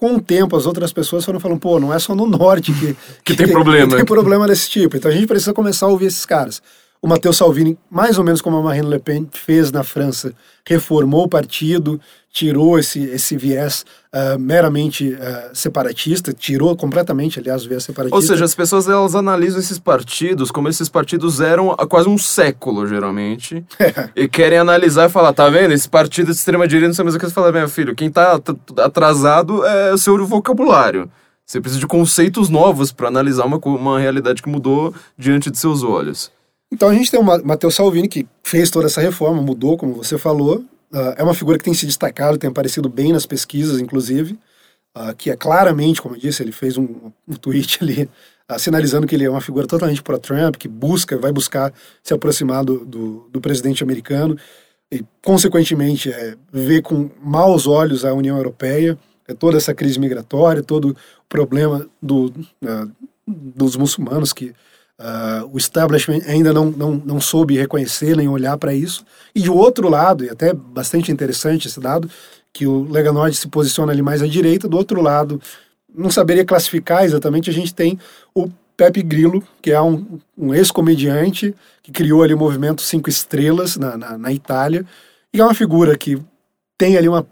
com o tempo, as outras pessoas foram falando, pô, não é só no norte que, que, que tem problema. Que tem problema desse tipo. Então a gente precisa começar a ouvir esses caras. O Matteo Salvini, mais ou menos como a Marine Le Pen fez na França, reformou o partido, tirou esse, esse viés uh, meramente uh, separatista, tirou completamente, aliás, o viés separatista. Ou seja, as pessoas elas analisam esses partidos como esses partidos eram há quase um século, geralmente, é. e querem analisar e falar, tá vendo, esse partido de extrema-direita não sei mais o que você fala, meu filho, quem tá atrasado é o seu vocabulário. Você precisa de conceitos novos para analisar uma, uma realidade que mudou diante de seus olhos. Então a gente tem o Matheus Salvini, que fez toda essa reforma, mudou, como você falou. Uh, é uma figura que tem se destacado, tem aparecido bem nas pesquisas, inclusive. Uh, que é claramente, como eu disse, ele fez um, um tweet ali uh, sinalizando que ele é uma figura totalmente pró-Trump, que busca, vai buscar se aproximar do, do, do presidente americano e, consequentemente, é, vê com maus olhos a União Europeia, é toda essa crise migratória, todo o problema do, dos muçulmanos que Uh, o establishment ainda não, não, não soube reconhecer nem olhar para isso. E de outro lado, e até bastante interessante esse dado, que o Lega Nord se posiciona ali mais à direita, do outro lado, não saberia classificar exatamente, a gente tem o Pepe Grillo, que é um, um ex-comediante que criou ali o movimento Cinco Estrelas na, na, na, Itália, e é uma figura que tem ali uma,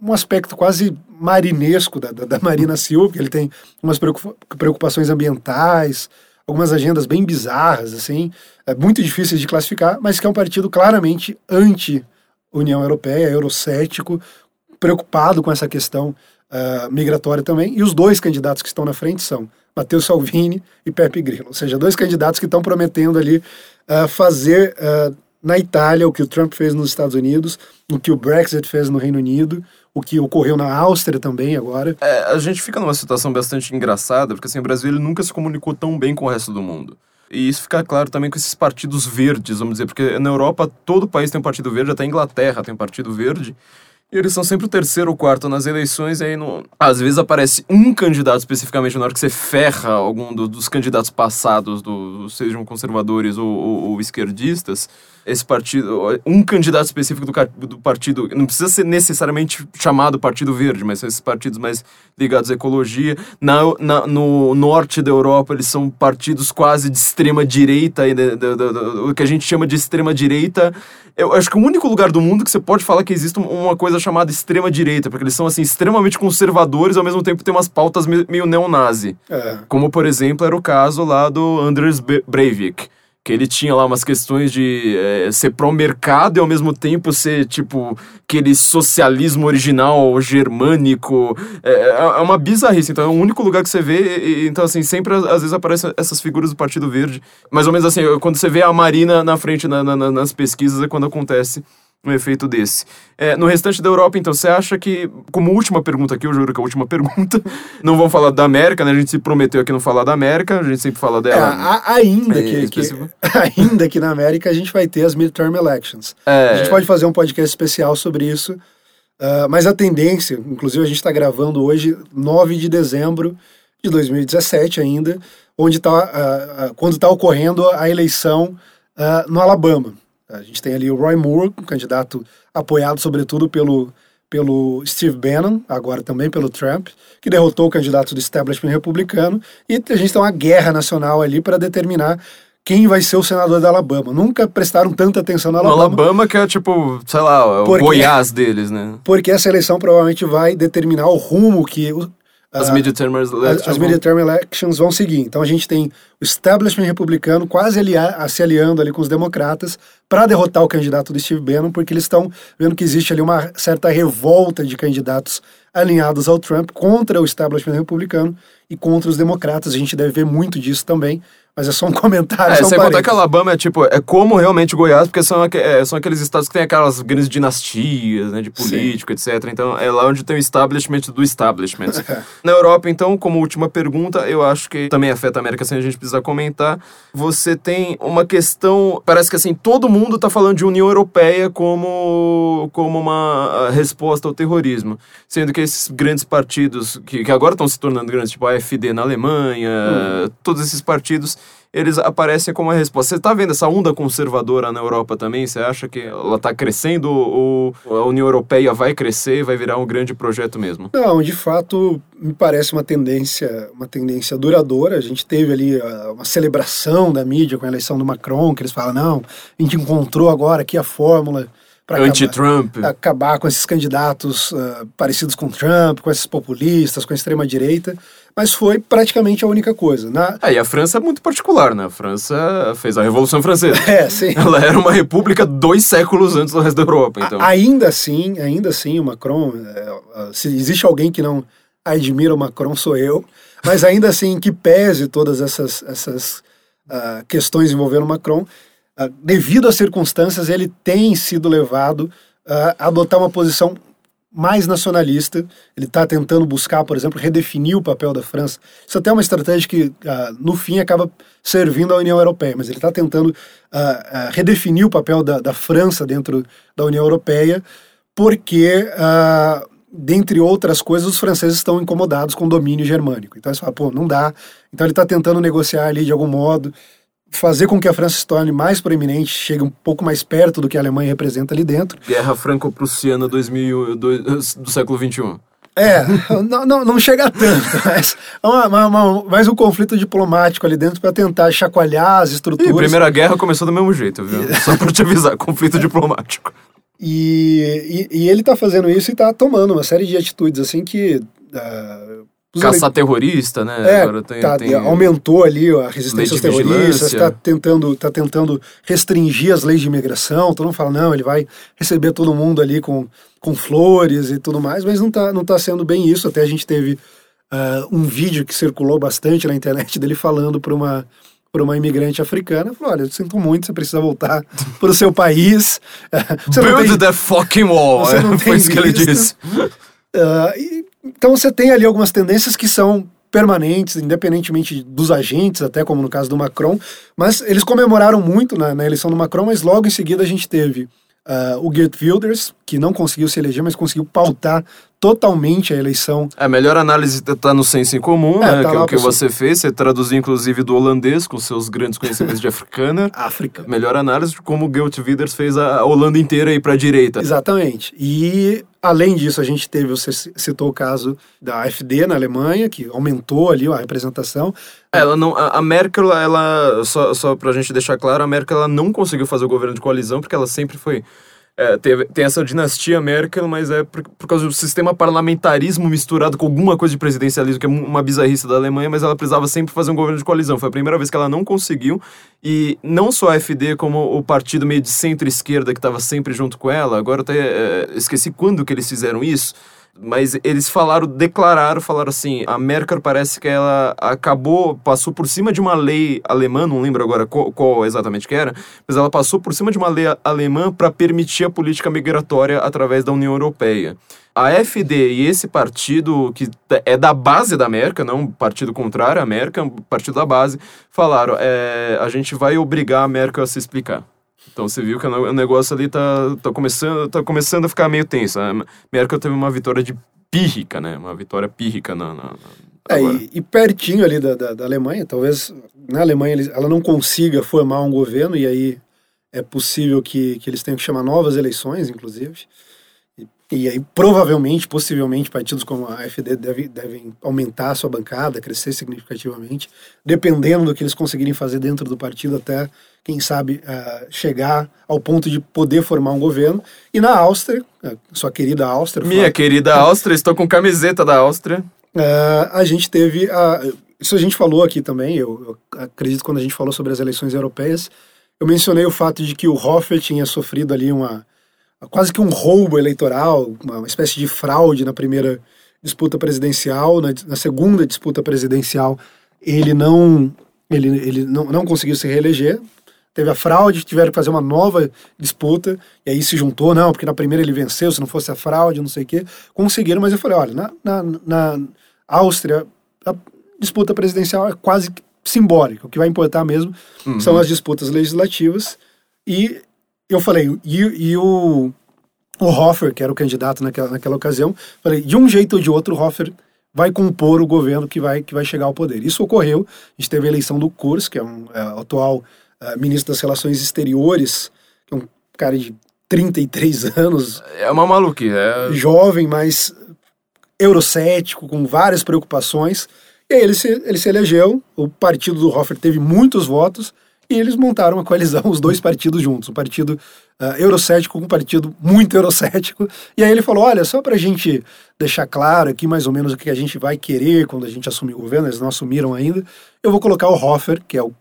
um aspecto quase marinesco da, da, da Marina Silva, porque ele tem umas preocupações ambientais, algumas agendas bem bizarras, assim, é muito difíceis de classificar, mas que é um partido claramente anti-União Europeia, eurocético, preocupado com essa questão uh, migratória também. E os dois candidatos que estão na frente são Matteo Salvini e Pepe Grillo, ou seja, dois candidatos que estão prometendo ali uh, fazer uh, na Itália o que o Trump fez nos Estados Unidos, o que o Brexit fez no Reino Unido, o que ocorreu na Áustria também agora. É, a gente fica numa situação bastante engraçada, porque assim, o Brasil nunca se comunicou tão bem com o resto do mundo. E isso fica claro também com esses partidos verdes, vamos dizer, porque na Europa todo país tem um partido verde, até a Inglaterra tem um partido verde. E eles são sempre o terceiro ou quarto nas eleições, e aí no... às vezes aparece um candidato especificamente na hora que você ferra algum do, dos candidatos passados, do, sejam conservadores ou, ou, ou esquerdistas esse partido, um candidato específico do, do, partido, não precisa ser necessariamente chamado Partido Verde, mas são esses partidos mais ligados à ecologia. Na, na no norte da Europa, eles são partidos quase de extrema direita, o que a gente chama de extrema direita. Eu acho que o único lugar do mundo que você pode falar que existe uma coisa chamada extrema direita, porque eles são assim extremamente conservadores, ao mesmo tempo tem umas pautas meio neonazi. É. Como, por exemplo, era o caso lá do Anders Breivik que ele tinha lá umas questões de é, ser pró-mercado e ao mesmo tempo ser, tipo, aquele socialismo original germânico. É, é, é uma bizarrice. Então é o único lugar que você vê. E, então, assim, sempre às vezes aparecem essas figuras do Partido Verde. Mais ou menos assim, quando você vê a Marina na frente na, na, nas pesquisas é quando acontece um efeito desse. É, no restante da Europa, então, você acha que, como última pergunta aqui, eu juro que é a última pergunta, não vamos falar da América, né? A gente se prometeu aqui não falar da América, a gente sempre fala dela. É, ainda, é, que, que, ainda que na América a gente vai ter as midterm elections. É. A gente pode fazer um podcast especial sobre isso, uh, mas a tendência, inclusive a gente está gravando hoje, 9 de dezembro de 2017 ainda, onde tá, uh, uh, quando está ocorrendo a eleição no Alabama. A gente tem ali o Roy Moore, um candidato apoiado sobretudo pelo, pelo Steve Bannon, agora também pelo Trump, que derrotou o candidato do establishment republicano, e a gente tem uma guerra nacional ali para determinar quem vai ser o senador da Alabama. Nunca prestaram tanta atenção na Alabama. No Alabama que é tipo, sei lá, o porque, Goiás deles, né? Porque essa eleição provavelmente vai determinar o rumo que as uh, midterm elections. As midterm elections vão seguir. Então a gente tem o establishment republicano quase aliar, se aliando ali com os democratas para derrotar o candidato do Steve Bannon, porque eles estão vendo que existe ali uma certa revolta de candidatos alinhados ao Trump contra o establishment republicano e contra os democratas. A gente deve ver muito disso também. Mas é só um comentário. É, sem contar que Alabama é tipo, é como realmente Goiás, porque são, é, são aqueles estados que tem aquelas grandes dinastias, né, de político, Sim. etc. Então é lá onde tem o establishment do establishment. Na Europa, então, como última pergunta, eu acho que também afeta a América, sem a gente precisar comentar. Você tem uma questão, parece que assim, todo mundo tá falando de União Europeia como, como uma resposta ao terrorismo. Sendo que esses grandes partidos, que, que agora estão se tornando grandes, tipo a AfD na Alemanha, hum. todos esses partidos eles aparecem como a resposta. Você está vendo essa onda conservadora na Europa também? Você acha que ela está crescendo ou a União Europeia vai crescer e vai virar um grande projeto mesmo? Não, de fato, me parece uma tendência, uma tendência duradoura. A gente teve ali uh, uma celebração da mídia com a eleição do Macron, que eles falam, não, a gente encontrou agora aqui a fórmula Anti-Trump. Acabar, acabar, com esses candidatos uh, parecidos com Trump, com esses populistas, com a extrema-direita, mas foi praticamente a única coisa. Na... Ah, e a França é muito particular, né? A França fez a Revolução Francesa. É, sim. Ela era uma república dois séculos antes do resto da Europa, então. A, ainda assim, ainda assim, o Macron, é, se existe alguém que não admira o Macron, sou eu, mas ainda assim, que pese todas essas, essas uh, questões envolvendo o Macron, ah, devido às circunstâncias, ele tem sido levado a adotar uma posição mais nacionalista. Ele está tentando buscar, por exemplo, redefinir o papel da França. Isso até é uma estratégia que, uh, no fim, acaba servindo à União Europeia, mas ele está tentando uh, uh, redefinir o papel da, da, França dentro da União Europeia, porque, dentre outras coisas, os franceses estão incomodados com o domínio germânico. Então, eles falam, pô, não dá. Então, ele está tentando negociar ali de algum modo fazer com que a França se torne mais proeminente, chegue um pouco mais perto do que a Alemanha representa ali dentro. Guerra Franco-Prussiana do, do século XXI. É, não, não, não chega tanto, mas, é uma, uma, uma, mais um conflito diplomático ali dentro para tentar chacoalhar as estruturas. E a Primeira Guerra começou do mesmo jeito, viu? Só para te avisar, conflito diplomático. E, e, e ele está fazendo isso e está tomando uma série de atitudes assim que uh, Caçar ele... terrorista, né? É, Agora tem, tá, tem... aumentou ali a resistência aos terroristas, está tentando, tá tentando restringir as leis de imigração. Todo mundo fala, não, ele vai receber todo mundo ali com, com flores e tudo mais, mas não está não tá sendo bem isso. Até a gente teve uh, um vídeo que circulou bastante na internet dele falando para uma para uma imigrante africana, falou, olha, eu sinto muito, você precisa voltar para o seu país. Você Build tem, the fucking wall, você não foi isso que ele disse. Uh, e então você tem ali algumas tendências que são permanentes, independentemente dos agentes, até como no caso do Macron, mas eles comemoraram muito na, na eleição do Macron, mas logo em seguida a gente teve uh, o Geert Wilders, que não conseguiu se eleger, mas conseguiu pautar totalmente a eleição. A melhor análise está no senso em comum, é, né? Tá que é o que você fez. Você traduziu, inclusive, do holandês, com seus grandes conhecimentos de africana. África. Melhor análise de como Geert Wilders fez a Holanda inteira aí para a direita. Exatamente. E, além disso, a gente teve, você citou o caso da AfD na Alemanha, que aumentou ali a representação. Ela não, a Merkel, ela, só, só para a gente deixar claro, a Merkel ela não conseguiu fazer o governo de coalizão, porque ela sempre foi é, tem, essa dinastia Merkel, mas é por, por, causa do sistema parlamentarismo misturado com alguma coisa de presidencialismo, que é uma bizarrice da Alemanha, mas ela precisava sempre fazer um governo de coalizão. Foi a primeira vez que ela não conseguiu, e não só a FD, como o partido meio de centro-esquerda que estava sempre junto com ela, agora até é, esqueci quando que eles fizeram isso, mas eles falaram, declararam, falaram assim: a Merkel parece que ela acabou, passou por cima de uma lei alemã, não lembro agora qual, qual exatamente que era, mas ela passou por cima de uma lei alemã para permitir a política migratória através da União Europeia. A FD e esse partido, que é da base da Merkel, não um partido contrário à Merkel, um partido da base, falaram: é, a gente vai obrigar a Merkel a se explicar. Então você viu que o negócio ali tá, tá, começando, tá começando a ficar meio tenso. A Merkel teve uma vitória de pírrica, né? Uma vitória pírrica na. na, na é, e, e, pertinho ali da, da, da, Alemanha, talvez na Alemanha ela não consiga formar um governo, e aí é possível que, que eles tenham que chamar novas eleições, inclusive. E aí, provavelmente, possivelmente, partidos como a AfD deve, devem aumentar a sua bancada, crescer significativamente, dependendo do que eles conseguirem fazer dentro do partido, até, quem sabe, uh, chegar ao ponto de poder formar um governo. E na Áustria, sua querida Áustria. Minha querida Áustria, estou com camiseta da Áustria. Uh, a gente teve. Uh, isso a gente falou aqui também, eu, eu acredito quando a gente falou sobre as eleições europeias. Eu mencionei o fato de que o Hofer tinha sofrido ali uma quase que um roubo eleitoral, uma espécie de fraude na primeira disputa presidencial, na, na segunda disputa presidencial ele não ele, ele não, não conseguiu se reeleger, teve a fraude, tiveram que fazer uma nova disputa, e aí se juntou, não, porque na primeira ele venceu, se não fosse a fraude, não sei o quê, conseguiram, mas eu falei, olha, na, na, na Áustria, a disputa presidencial é quase simbólica, o que vai importar mesmo uhum. são as disputas legislativas, e eu falei, e, e o, o Hoffer, que era o candidato naquela, naquela ocasião, falei, de um jeito ou de outro, o Hoffer vai compor o governo que vai, que vai chegar ao poder. Isso ocorreu, a gente teve a eleição do Kurz, que é um é, atual é, ministro das Relações Exteriores, que é um cara de 33 anos. É uma maluque, é... Jovem, mas eurocético, com várias preocupações. E aí ele se, ele se elegeu, o partido do Hofer teve muitos votos, e eles montaram uma coalizão, os dois partidos juntos, um partido uh, eurocético com um partido muito eurocético. E aí ele falou: olha, só para a gente deixar claro aqui mais ou menos o que a gente vai querer quando a gente assumir o governo, eles não assumiram ainda, eu vou colocar o Hofer, que é o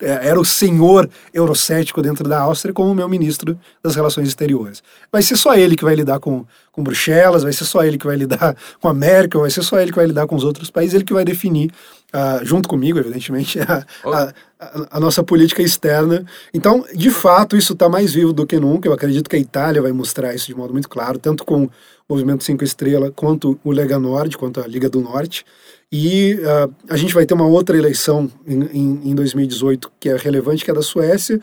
é, era o senhor eurocético dentro da Áustria como meu ministro das relações exteriores. Vai ser só ele que vai lidar com, com Bruxelas, vai ser só ele que vai lidar com a América, vai ser só ele que vai lidar com os outros países, ele que vai definir, uh, junto comigo, evidentemente, a, a, a, a, nossa política externa. Então, de fato, isso está mais vivo do que nunca. Eu acredito que a Itália vai mostrar isso de modo muito claro, tanto com o Movimento Cinco Estrelas, quanto o Lega Nord, quanto a Liga do Norte. E uh, a gente vai ter uma outra eleição em, em, em 2018 que é relevante, que é da Suécia,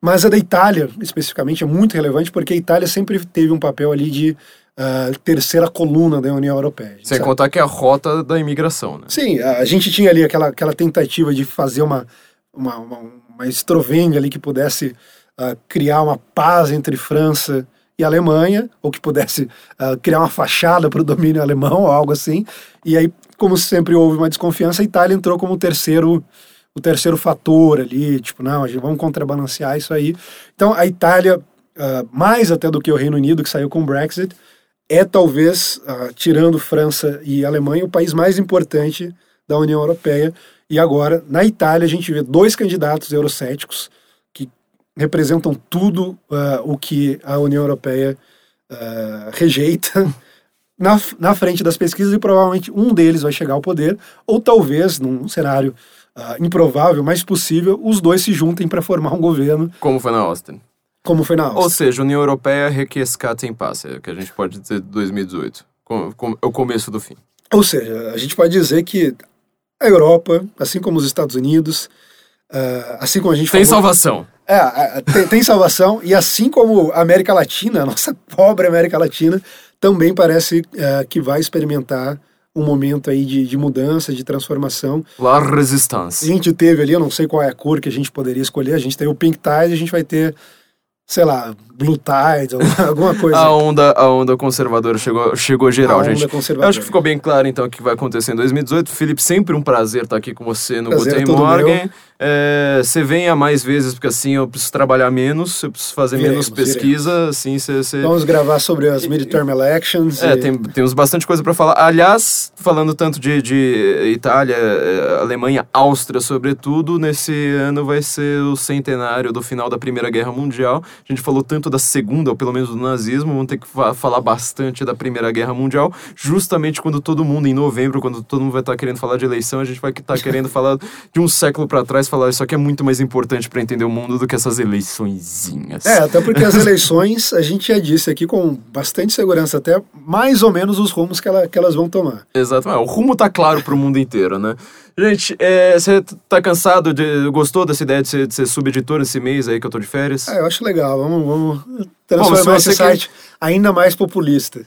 mas a da Itália, especificamente, é muito relevante porque a Itália sempre teve um papel ali de uh, terceira coluna da União Europeia. Sem sabe? contar que é a rota da imigração, né? Sim, a gente tinha ali aquela, aquela tentativa de fazer uma, uma, uma, uma estrovenga ali que pudesse uh, criar uma paz entre França e Alemanha, ou que pudesse uh, criar uma fachada para o domínio alemão, ou algo assim. E aí como sempre houve uma desconfiança, a Itália entrou como o terceiro o terceiro fator ali, tipo, não, vamos contrabalancear isso aí. Então, a Itália, uh, mais até do que o Reino Unido, que saiu com o Brexit, é talvez, uh, tirando França e Alemanha, o país mais importante da União Europeia. E agora, na Itália, a gente vê dois candidatos eurocéticos que representam tudo uh, o que a União Europeia rejeita na, na frente das pesquisas e provavelmente um deles vai chegar ao poder, ou talvez, num cenário uh, improvável, mas possível, os dois se juntem para formar um governo. Como foi na Austin. Como foi na Austin. Ou seja, União Europeia requiescat em paz, é o que a gente pode dizer de 2018. Com, com, é o começo do fim. Ou seja, a gente pode dizer que a Europa, assim como os Estados Unidos, uh, assim como a gente Tem falou, salvação. É, tem, tem salvação, e assim como a América Latina, a nossa pobre América Latina, também parece é, que vai experimentar um momento aí de, de mudança, de transformação. La resistência. A gente teve ali, eu não sei qual é a cor que a gente poderia escolher, a gente tem o Pink Tide, a gente vai ter sei lá, Blue Tide, alguma coisa. a onda, a onda conservadora chegou, chegou geral, a gente. Eu acho que ficou bem claro então o que vai acontecer em 2018. Felipe, sempre um prazer estar aqui com você no prazer Guten é Morgen. É, você venha mais vezes, porque assim eu preciso trabalhar menos, eu preciso fazer viremos, menos pesquisa, viremos. assim você. Vamos gravar sobre as midterm elections. É, e... tem, temos bastante coisa para falar. Aliás, falando tanto de, de Itália, é, Alemanha, Áustria, sobretudo, nesse ano vai ser o centenário do final da Primeira Guerra Mundial. A gente falou tanto da segunda, ou pelo menos do nazismo, vamos ter que fa falar bastante da Primeira Guerra Mundial, justamente quando todo mundo, em novembro, quando todo mundo vai estar tá querendo falar de eleição, a gente vai estar tá querendo falar de um século para trás, falar isso aqui é muito mais importante para entender o mundo do que essas eleiçõezinhas. É, até porque as eleições, a gente já disse aqui com bastante segurança, até mais ou menos os rumos que, ela, que elas vão tomar. Exato, o rumo tá claro para o mundo inteiro, né? Gente, é, você tá cansado de. Gostou dessa ideia de ser, de ser subeditor esse mês aí que eu tô de férias? É, eu acho legal. Vamos, vamos transformar Bom, esse site quer... ainda mais populista.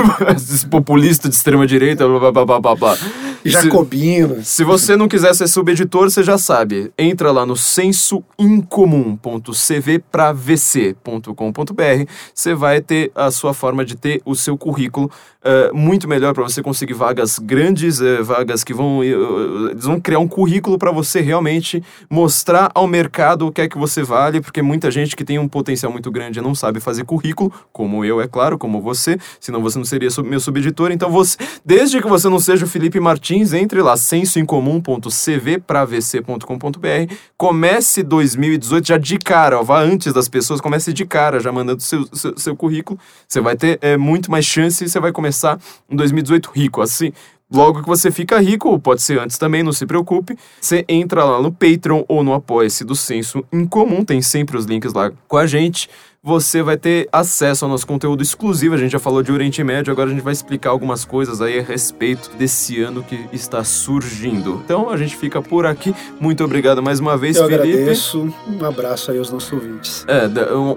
populista de extrema direita, blá blá blá blá blá. Jacobino. Se, se você não quiser ser subeditor, você já sabe. Entra lá no sensoincomum.cvpravc.com.br. Você vai ter a sua forma de ter o seu currículo uh, muito melhor para você conseguir vagas grandes, uh, vagas que vão. Uh, eles vão criar um currículo para você realmente mostrar ao mercado o que é que você vale, porque muita gente que tem um potencial muito grande não sabe fazer currículo, como eu, é claro, como você, senão você não seria meu subeditor. Então, você, desde que você não seja o Felipe Martins, entre lá, sensoincomum.cvpravc.com.br, comece 2018 já de cara, ó, vá antes das pessoas, comece de cara, já mandando seu, seu, seu currículo. Você vai ter é, muito mais chance e você vai começar em 2018 rico. Assim, Logo que você fica rico, pode ser antes também, não se preocupe. Você entra lá no Patreon ou no Apoia-se do Senso Incomum, tem sempre os links lá com a gente você vai ter acesso ao nosso conteúdo exclusivo. A gente já falou de Oriente Médio, agora a gente vai explicar algumas coisas aí a respeito desse ano que está surgindo. Então a gente fica por aqui. Muito obrigado mais uma vez, Eu Felipe. agradeço. Um abraço aí aos nossos ouvintes. É,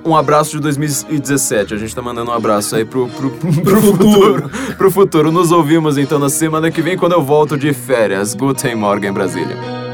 um abraço de 2017. A gente tá mandando um abraço aí pro, pro, pro, pro futuro. pro futuro. Nos ouvimos então na semana semana que vem quando eu volto de férias. Guten Morgen, Brasília.